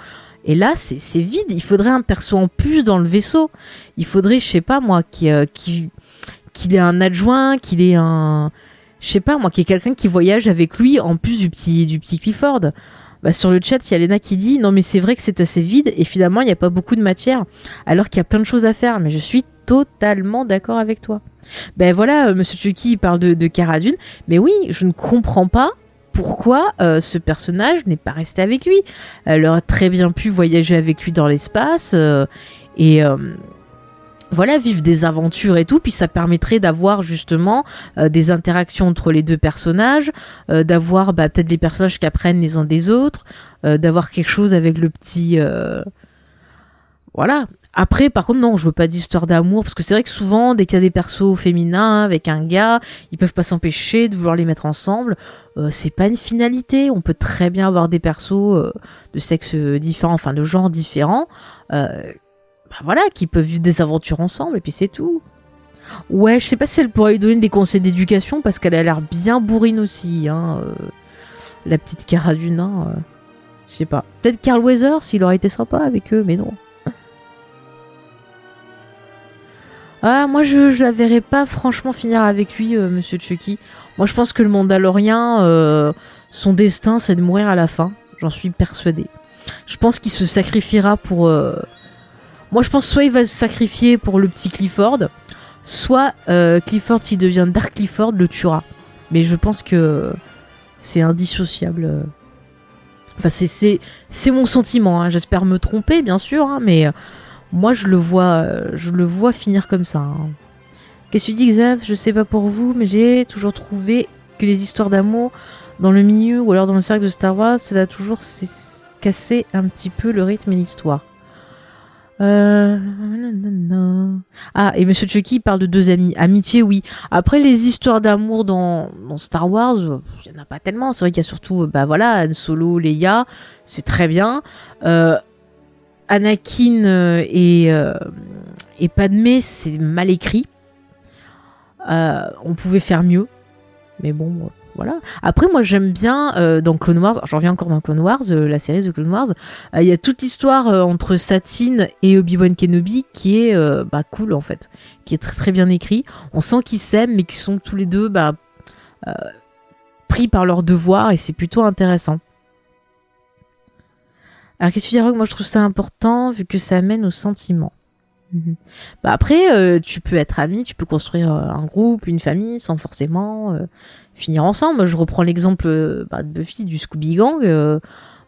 Et là, c'est vide. Il faudrait un perso en plus dans le vaisseau. Il faudrait, je sais pas moi, euh, qu'il ait un adjoint, qu'il ait un, je sais pas moi, qu'il ait quelqu'un qui voyage avec lui en plus du petit du petit Clifford. Bah, sur le chat, il y a Lena qui dit non mais c'est vrai que c'est assez vide et finalement il n'y a pas beaucoup de matière alors qu'il y a plein de choses à faire. Mais je suis totalement d'accord avec toi. Ben voilà, euh, Monsieur Chucky parle de, de mais oui, je ne comprends pas pourquoi euh, ce personnage n'est pas resté avec lui. Elle aurait très bien pu voyager avec lui dans l'espace euh, et euh, voilà, vivre des aventures et tout, puis ça permettrait d'avoir justement des interactions entre les deux personnages, d'avoir bah, peut-être des personnages qui apprennent les uns des autres, d'avoir quelque chose avec le petit... Voilà, après, par contre, non, je veux pas d'histoire d'amour, parce que c'est vrai que souvent, dès qu'il y a des persos féminins avec un gars, ils peuvent pas s'empêcher de vouloir les mettre ensemble. Euh, c'est pas une finalité. On peut très bien avoir des persos euh, de sexe différent, enfin de genre différent, euh, bah voilà, qui peuvent vivre des aventures ensemble, et puis c'est tout. Ouais, je sais pas si elle pourrait lui donner des conseils d'éducation, parce qu'elle a l'air bien bourrine aussi, hein, la petite Cara du nain. je sais pas. Peut-être Carl Weather, s'il aurait été sympa avec eux, mais non. Ah, moi, je, la verrais pas franchement finir avec lui, euh, Monsieur Chucky. Moi, je pense que le Mandalorien, euh, son destin, c'est de mourir à la fin. J'en suis persuadé. Je pense qu'il se sacrifiera pour. Euh, moi, je pense soit il va se sacrifier pour le petit Clifford, soit Clifford, s'il devient Dark Clifford, le tuera. mais je pense que c'est indissociable. Enfin, c'est mon sentiment. hein. J'espère me tromper, bien sûr, hein, mais moi je le vois, euh, je le vois finir comme ça. hein. Qu'est-ce que tu dis, Xav? Je sais pas pour vous, mais j'ai toujours trouvé que les histoires d'amour dans le milieu ou alors dans le cercle de Star Wars, ça a toujours cassé un petit peu le rythme et l'histoire. Euh... Ah, et Monsieur Chucky parle de deux amis. Amitié, oui. Après, les histoires d'amour dans, Star Wars, euh, il n'y en a pas tellement. C'est vrai qu'il y a surtout, euh, bah voilà, Han Solo, Leia, c'est très bien. Euh, Anakin euh, et, euh, et Padmé, c'est mal écrit. Euh, on pouvait faire mieux. Mais bon, voilà. Après, moi, j'aime bien dans Clone Wars, j'en reviens encore dans Clone Wars, la série de Clone Wars, il y a toute l'histoire entre Satine et Obi-Wan Kenobi qui est bah, cool en fait, qui est très très bien écrit. On sent qu'ils s'aiment, mais qu'ils sont tous les deux bah, pris par leur devoir et c'est plutôt intéressant. Alors qu'est-ce que tu dis Rogue? Moi je trouve ça important vu que ça amène au sentiment. Mhm. Bah après, euh, tu peux être ami, tu peux construire euh, un groupe, une famille, sans forcément euh, finir ensemble. Je reprends l'exemple bah, de Buffy, du Scooby Gang. euh,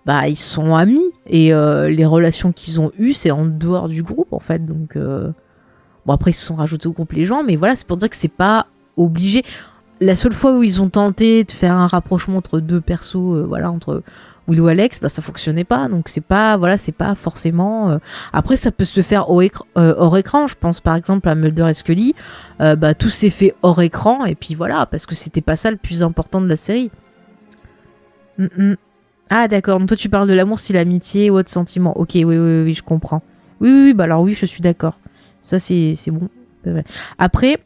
bah, ils sont amis et les relations qu'ils ont eues, c'est en dehors du groupe en fait. Donc, bon, après, ils se sont rajoutés au groupe les gens, mais voilà, c'est pour dire que c'est pas obligé. La seule fois où ils ont tenté de faire un rapprochement entre deux persos, voilà, entre Will ou Alex, bah ça fonctionnait pas. Donc c'est pas, voilà, c'est pas forcément. euh, Après, ça peut se faire euh, hors écran. Je pense par exemple à Mulder et Scully. Euh, bah tout s'est fait hors écran et puis voilà, parce que c'était pas ça le plus important de la série. Mm, mm. Ah d'accord. Toi tu parles de l'amour, si l'amitié ou autre sentiment. Ok, oui, oui, oui, je comprends. Oui, oui, bah alors oui, je suis d'accord. Ça c'est bon. Après.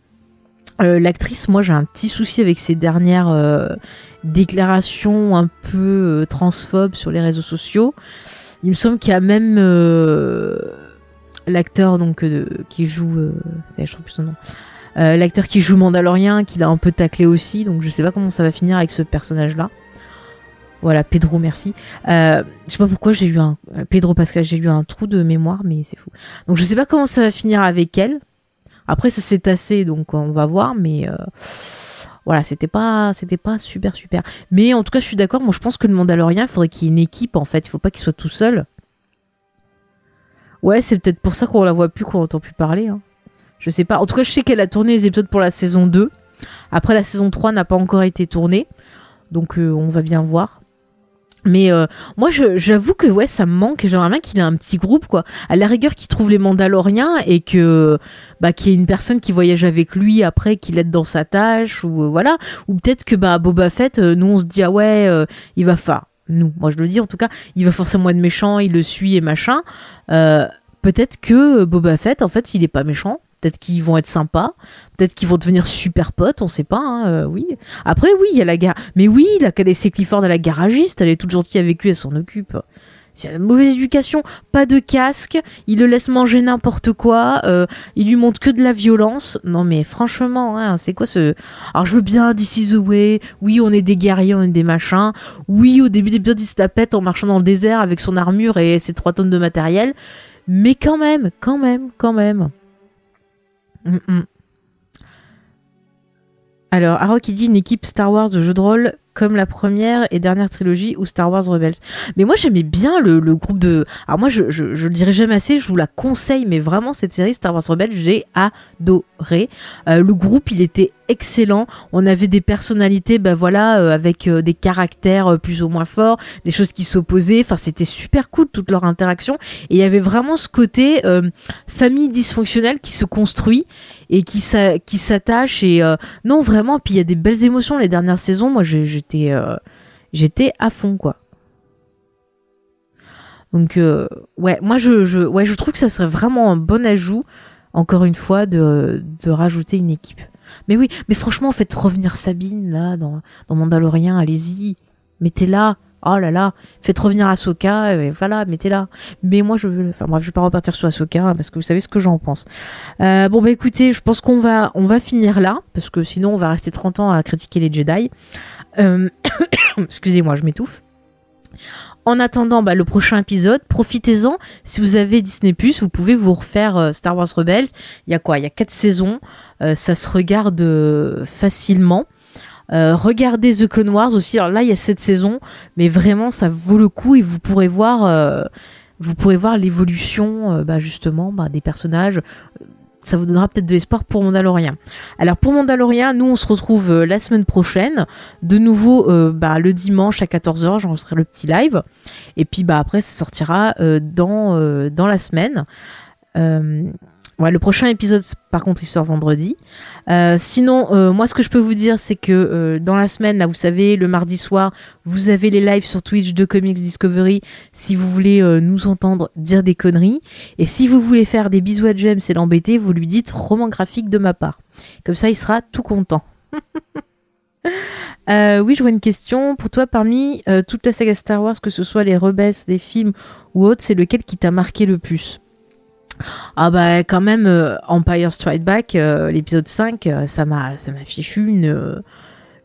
Euh, L'actrice, moi j'ai un petit souci avec ses dernières euh, déclarations un peu euh, transphobes sur les réseaux sociaux. Il me semble qu'il y a même l'acteur qui joue, je trouve plus son nom, l'acteur qui joue Mandalorien, qui l'a un peu taclé aussi. Donc je sais pas comment ça va finir avec ce personnage-là. Voilà, Pedro, merci. Euh, je sais pas pourquoi j'ai eu un Pedro Pascal, j'ai eu un trou de mémoire, mais c'est fou. Donc je sais pas comment ça va finir avec elle. Après ça s'est tassé, donc on va voir, mais euh, voilà, c'était pas, c'était pas super super. Mais en tout cas, je suis d'accord. Moi, je pense que le Mandalorien, il faudrait qu'il y ait une équipe en fait. Il faut pas qu'il soit tout seul. Ouais, c'est peut-être pour ça qu'on la voit plus, qu'on entend plus parler. hein. Je sais pas. En tout cas, je sais qu'elle a tourné les épisodes pour la saison 2. Après, la saison 3 n'a pas encore été tournée. Donc, euh, on va bien voir. Mais euh, moi, j'avoue que ouais, ça me manque. J'aimerais bien qu'il ait un petit groupe, quoi. À la rigueur, qu'il trouve les Mandaloriens et que bah qu'il y ait une personne qui voyage avec lui après, qui l'aide dans sa tâche ou euh, voilà. Ou peut-être que bah Boba Fett, euh, nous on se dit ah ouais, euh, il va faire. Nous, moi je le dis en tout cas, il va forcément être méchant, il le suit et machin. Peut-être que Boba Fett, en fait, il est pas méchant. Peut-être qu'ils vont être sympas. Peut-être qu'ils vont devenir super potes, on sait pas. hein, euh, oui. Après, oui, il y a la gare. Mais oui, il a qu'à laisser Clifford à la garagiste. Elle est toute gentille avec lui, elle s'en occupe. C'est une mauvaise éducation. Pas de casque. Il le laisse manger n'importe quoi. euh, il lui montre que de la violence. Non, mais franchement, hein, c'est quoi ce. Alors, je veux bien This is. Oui, on est des guerriers, on est des machins. Oui, au début d'épisode, il se la pète en marchant dans le désert avec son armure et ses trois tonnes de matériel. Mais quand même, quand même, quand même. Mm, mm. Alors, Aro qui dit une équipe Star Wars de jeux de rôle comme la première et dernière trilogie ou Star Wars Rebels. Mais moi j'aimais bien le, le groupe de... Alors moi je, je, je le dirai jamais assez, je vous la conseille, mais vraiment cette série Star Wars Rebels, j'ai adoré. Euh, le groupe il était excellent, on avait des personnalités, bah voilà, euh, avec euh, des caractères euh, plus ou moins forts, des choses qui s'opposaient, enfin c'était super cool toute leur interaction, et il y avait vraiment ce côté famille dysfonctionnelle qui se construit et qui s'a- qui s'attache et non vraiment puis il y a des belles émotions les dernières saisons. Moi j'étais à fond quoi. Donc ouais moi je, ouais je trouve que ça serait vraiment un bon ajout encore une fois de rajouter une équipe mais oui mais franchement faites revenir Sabine là dans, dans Mandalorian allez-y. Mettez-la. Oh là là. Faites revenir Ahsoka et voilà mettez-la. Mais moi je veux enfin bref je vais pas repartir sur Ahsoka hein, parce que vous savez ce que j'en pense. Euh, bon bah écoutez, je pense qu'on va on va finir là parce que sinon on va rester 30 ans à critiquer les Jedi. Euh, Excusez-moi, je m'étouffe. En attendant bah, le prochain épisode, profitez-en. Si vous avez Disney+, vous pouvez vous refaire euh, Star Wars Rebels. Il y a quoi? Il y a quatre saisons. Euh, ça se regarde euh, facilement. Regardez The Clone Wars aussi. Alors là, il y a cette saison, mais vraiment, ça vaut le coup et vous pourrez voir, l'évolution, bah, justement, bah, des personnages. Ça vous donnera peut-être de l'espoir pour Mandalorian. Alors pour Mandalorian, nous on se retrouve la semaine prochaine, de nouveau bah, le dimanche à 14h, j'enregistrerai le petit live, et puis bah après ça sortira dans dans la semaine. Le prochain épisode, par contre, il sort vendredi. Euh, sinon, euh, moi, ce que je peux vous dire, c'est que euh, dans la semaine, là, vous savez, le mardi soir, vous avez les lives sur Twitch de Comics Discovery si vous voulez nous entendre dire des conneries. Et si vous voulez faire des bisous à James et l'embêter, vous lui dites roman graphique de ma part. Comme ça, il sera tout content. oui, je vois une question. Pour toi, parmi toute la saga Star Wars, que ce soit les rebelles, des films ou autres, c'est lequel qui t'a marqué le plus? Ah bah quand même euh, Empire Strike Back euh, l'épisode 5 euh, ça m'a ça m'a fichu une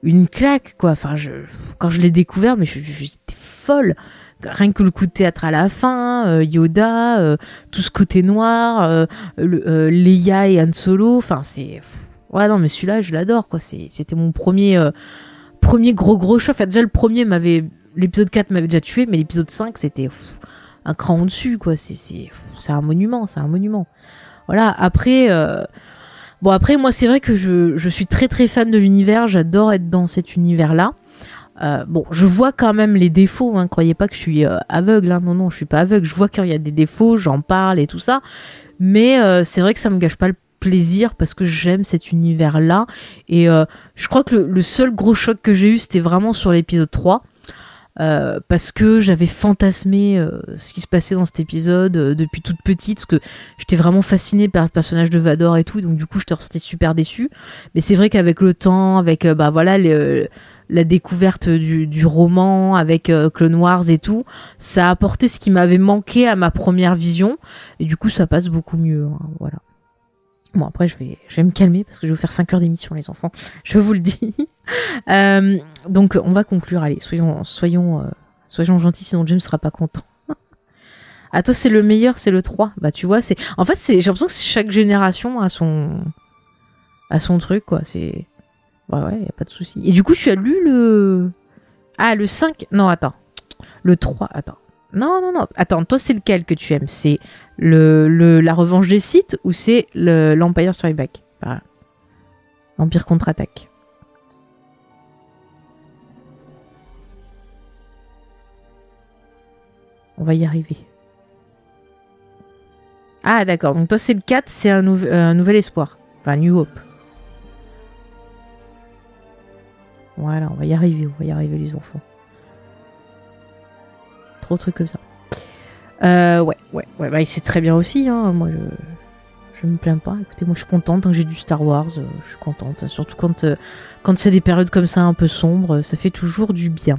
une claque quoi. Enfin je quand je l'ai découvert mais je, j'étais folle. Rien que le coup de théâtre à la fin Yoda tout ce côté noir Leia et Han Solo enfin c'est ouais non mais celui-là je l'adore quoi. C'était mon premier premier gros gros choc. Enfin déjà le premier m'avait l'épisode 4 m'avait déjà tué mais l'épisode 5 c'était un cran au-dessus, quoi. C'est un monument, c'est un monument. Voilà, après. Euh, bon, après, moi, c'est vrai que je, suis très très fan de l'univers, j'adore être dans cet univers-là. Euh, bon, je vois quand même les défauts, hein, croyez pas que je suis euh, aveugle, hein. non, non, je suis pas aveugle, je vois qu'il y a des défauts, j'en parle et tout ça, mais c'est vrai que ça me gâche pas le plaisir parce que j'aime cet univers-là, et je crois que le, le, seul gros choc que j'ai eu, c'était vraiment sur l'épisode 3, euh, parce que j'avais fantasmé euh, ce qui se passait dans cet épisode euh, depuis toute petite, parce que j'étais vraiment fascinée par le personnage de Vador et tout, donc du coup j'étais ressortie super déçue. Mais c'est vrai qu'avec le temps, avec bah voilà la découverte du, roman, avec Clone Wars et tout, ça a apporté ce qui m'avait manqué à ma première vision, et du coup ça passe beaucoup mieux. Hein, voilà. Bon, après, je vais, je vais me calmer parce que je vais vous faire 5 heures d'émission, les enfants. Je vous le dis. Euh, donc, on va conclure. Allez, soyons, soyons, euh, soyons gentils, sinon James sera pas content. à toi, c'est le meilleur, c'est le 3. Bah, tu vois, c'est. En fait, j'ai l'impression que chaque génération a son. a son truc, quoi. C'est. Bah ouais, y a pas de souci. Et du coup, tu as lu le. Ah, le 5. Non, attends. Le 3. Attends. Non, non, non. Attends, toi, c'est lequel que tu aimes? C'est le, la revanche des sites ou c'est l'Empire Strike Back? L'Empire contre-attaque. On va y arriver. Ah, d'accord. Donc, toi, c'est le 4, c'est un, un, nouvel espoir. Enfin, New Hope. Voilà, on va y arriver, on va y arriver, les enfants. Trop de trucs comme ça. Euh, ouais, ouais, ouais, bah, c'est très bien aussi. Hein. Moi, je, je me plains pas. Écoutez, moi, je suis contente tant que j'ai du Star Wars. Euh, je suis contente. Surtout quand, euh, quand c'est des périodes comme ça un peu sombres, ça fait toujours du bien.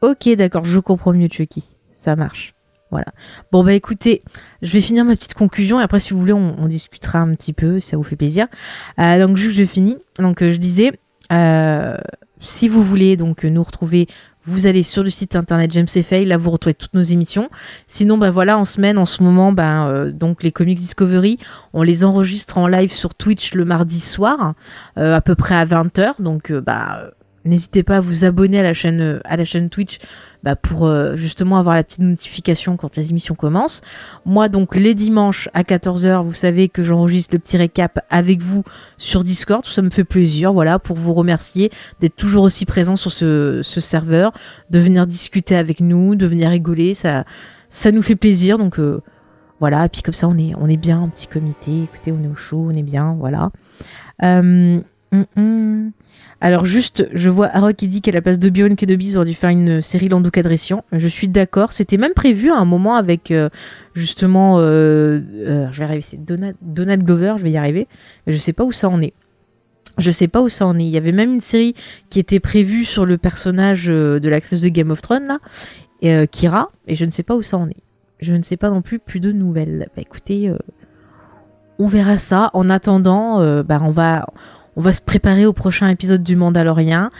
Ok, d'accord, je comprends mieux, Chucky. Ça marche. Voilà. Bon, bah écoutez, je vais finir ma petite conclusion et après, si vous voulez, on, discutera un petit peu, ça vous fait plaisir. donc, juste, je finis. Donc, je disais, si vous voulez donc nous retrouver vous allez sur le site internet James Faye, là vous retrouvez toutes nos émissions. Sinon, bah voilà, en semaine, en ce moment, bah, donc les Comics Discovery, on les enregistre en live sur Twitch le mardi soir, euh, à peu près à 20h. Donc, euh, bah, N'hésitez pas à vous abonner à la chaîne, euh, Twitch bah, pour euh, justement avoir la petite notification quand les émissions commencent. Moi, donc, les dimanches à 14h, vous savez que j'enregistre le petit récap avec vous sur Discord. Ça me fait plaisir, voilà, pour vous remercier d'être toujours aussi présent sur ce, serveur, de venir discuter avec nous, de venir rigoler. Ça, ça nous fait plaisir. Donc, euh, voilà. Et puis, comme ça, on est, bien, un petit comité. Écoutez, on est au chaud, on est bien, voilà. Hum, hum. Alors juste, je vois Harold qui dit qu'à la place de Bion et de Biz, on aurait dû faire une série Lando Cadressian. Je suis d'accord. C'était même prévu à un moment avec euh, justement, euh, euh, je vais arriver, c'est Donald, Donald, Glover, je vais y arriver. Mais je sais pas où ça en est. Je sais pas où ça en est. Il y avait même une série qui était prévue sur le personnage de l'actrice de Game of Thrones là, Kira, et je ne sais pas où ça en est. Je ne sais pas non plus plus de nouvelles. Bah écoutez, on verra ça. En attendant, bah on va on va se préparer au prochain épisode du Mandalorian.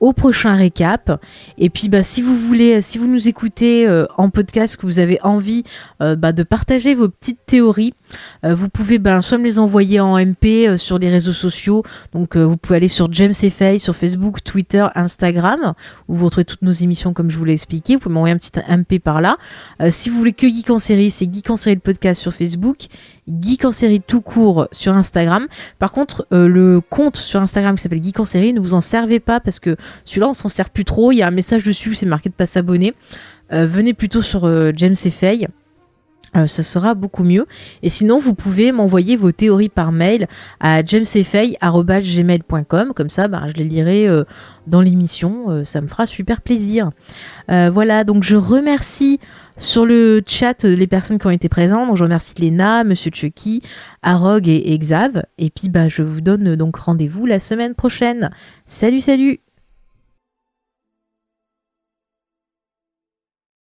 au prochain récap. Et puis, bah, si vous voulez, si vous nous écoutez euh, en podcast, que vous avez envie euh, bah, de partager vos petites théories, euh, vous pouvez bah, soit me les envoyer en MP sur les réseaux sociaux. Donc, vous pouvez aller sur James Fay sur Facebook, Twitter, Instagram, où vous retrouvez toutes nos émissions comme je vous l'ai expliqué. Vous pouvez m'envoyer un petit MP par là. si vous voulez que Geek en série, c'est Geek en série le podcast sur Facebook Geek en série tout court sur Instagram. Par contre, euh, le compte sur Instagram qui s'appelle Geek en série, ne vous en servez pas parce que celui-là, on s'en sert plus trop. Il y a un message dessus, c'est marqué de pas s'abonner. Euh, venez plutôt sur euh, James et. Ça sera beaucoup mieux. Et sinon, vous pouvez m'envoyer vos théories par mail à jamesfay.gmail.com. Comme ça, bah, je les lirai dans l'émission. ça me fera super plaisir. voilà, donc je remercie sur le chat, les personnes qui ont été présentes, donc je remercie Léna, Monsieur Chucky, Arog et, Xav. Et puis bah, je vous donne donc rendez-vous la semaine prochaine. Salut, salut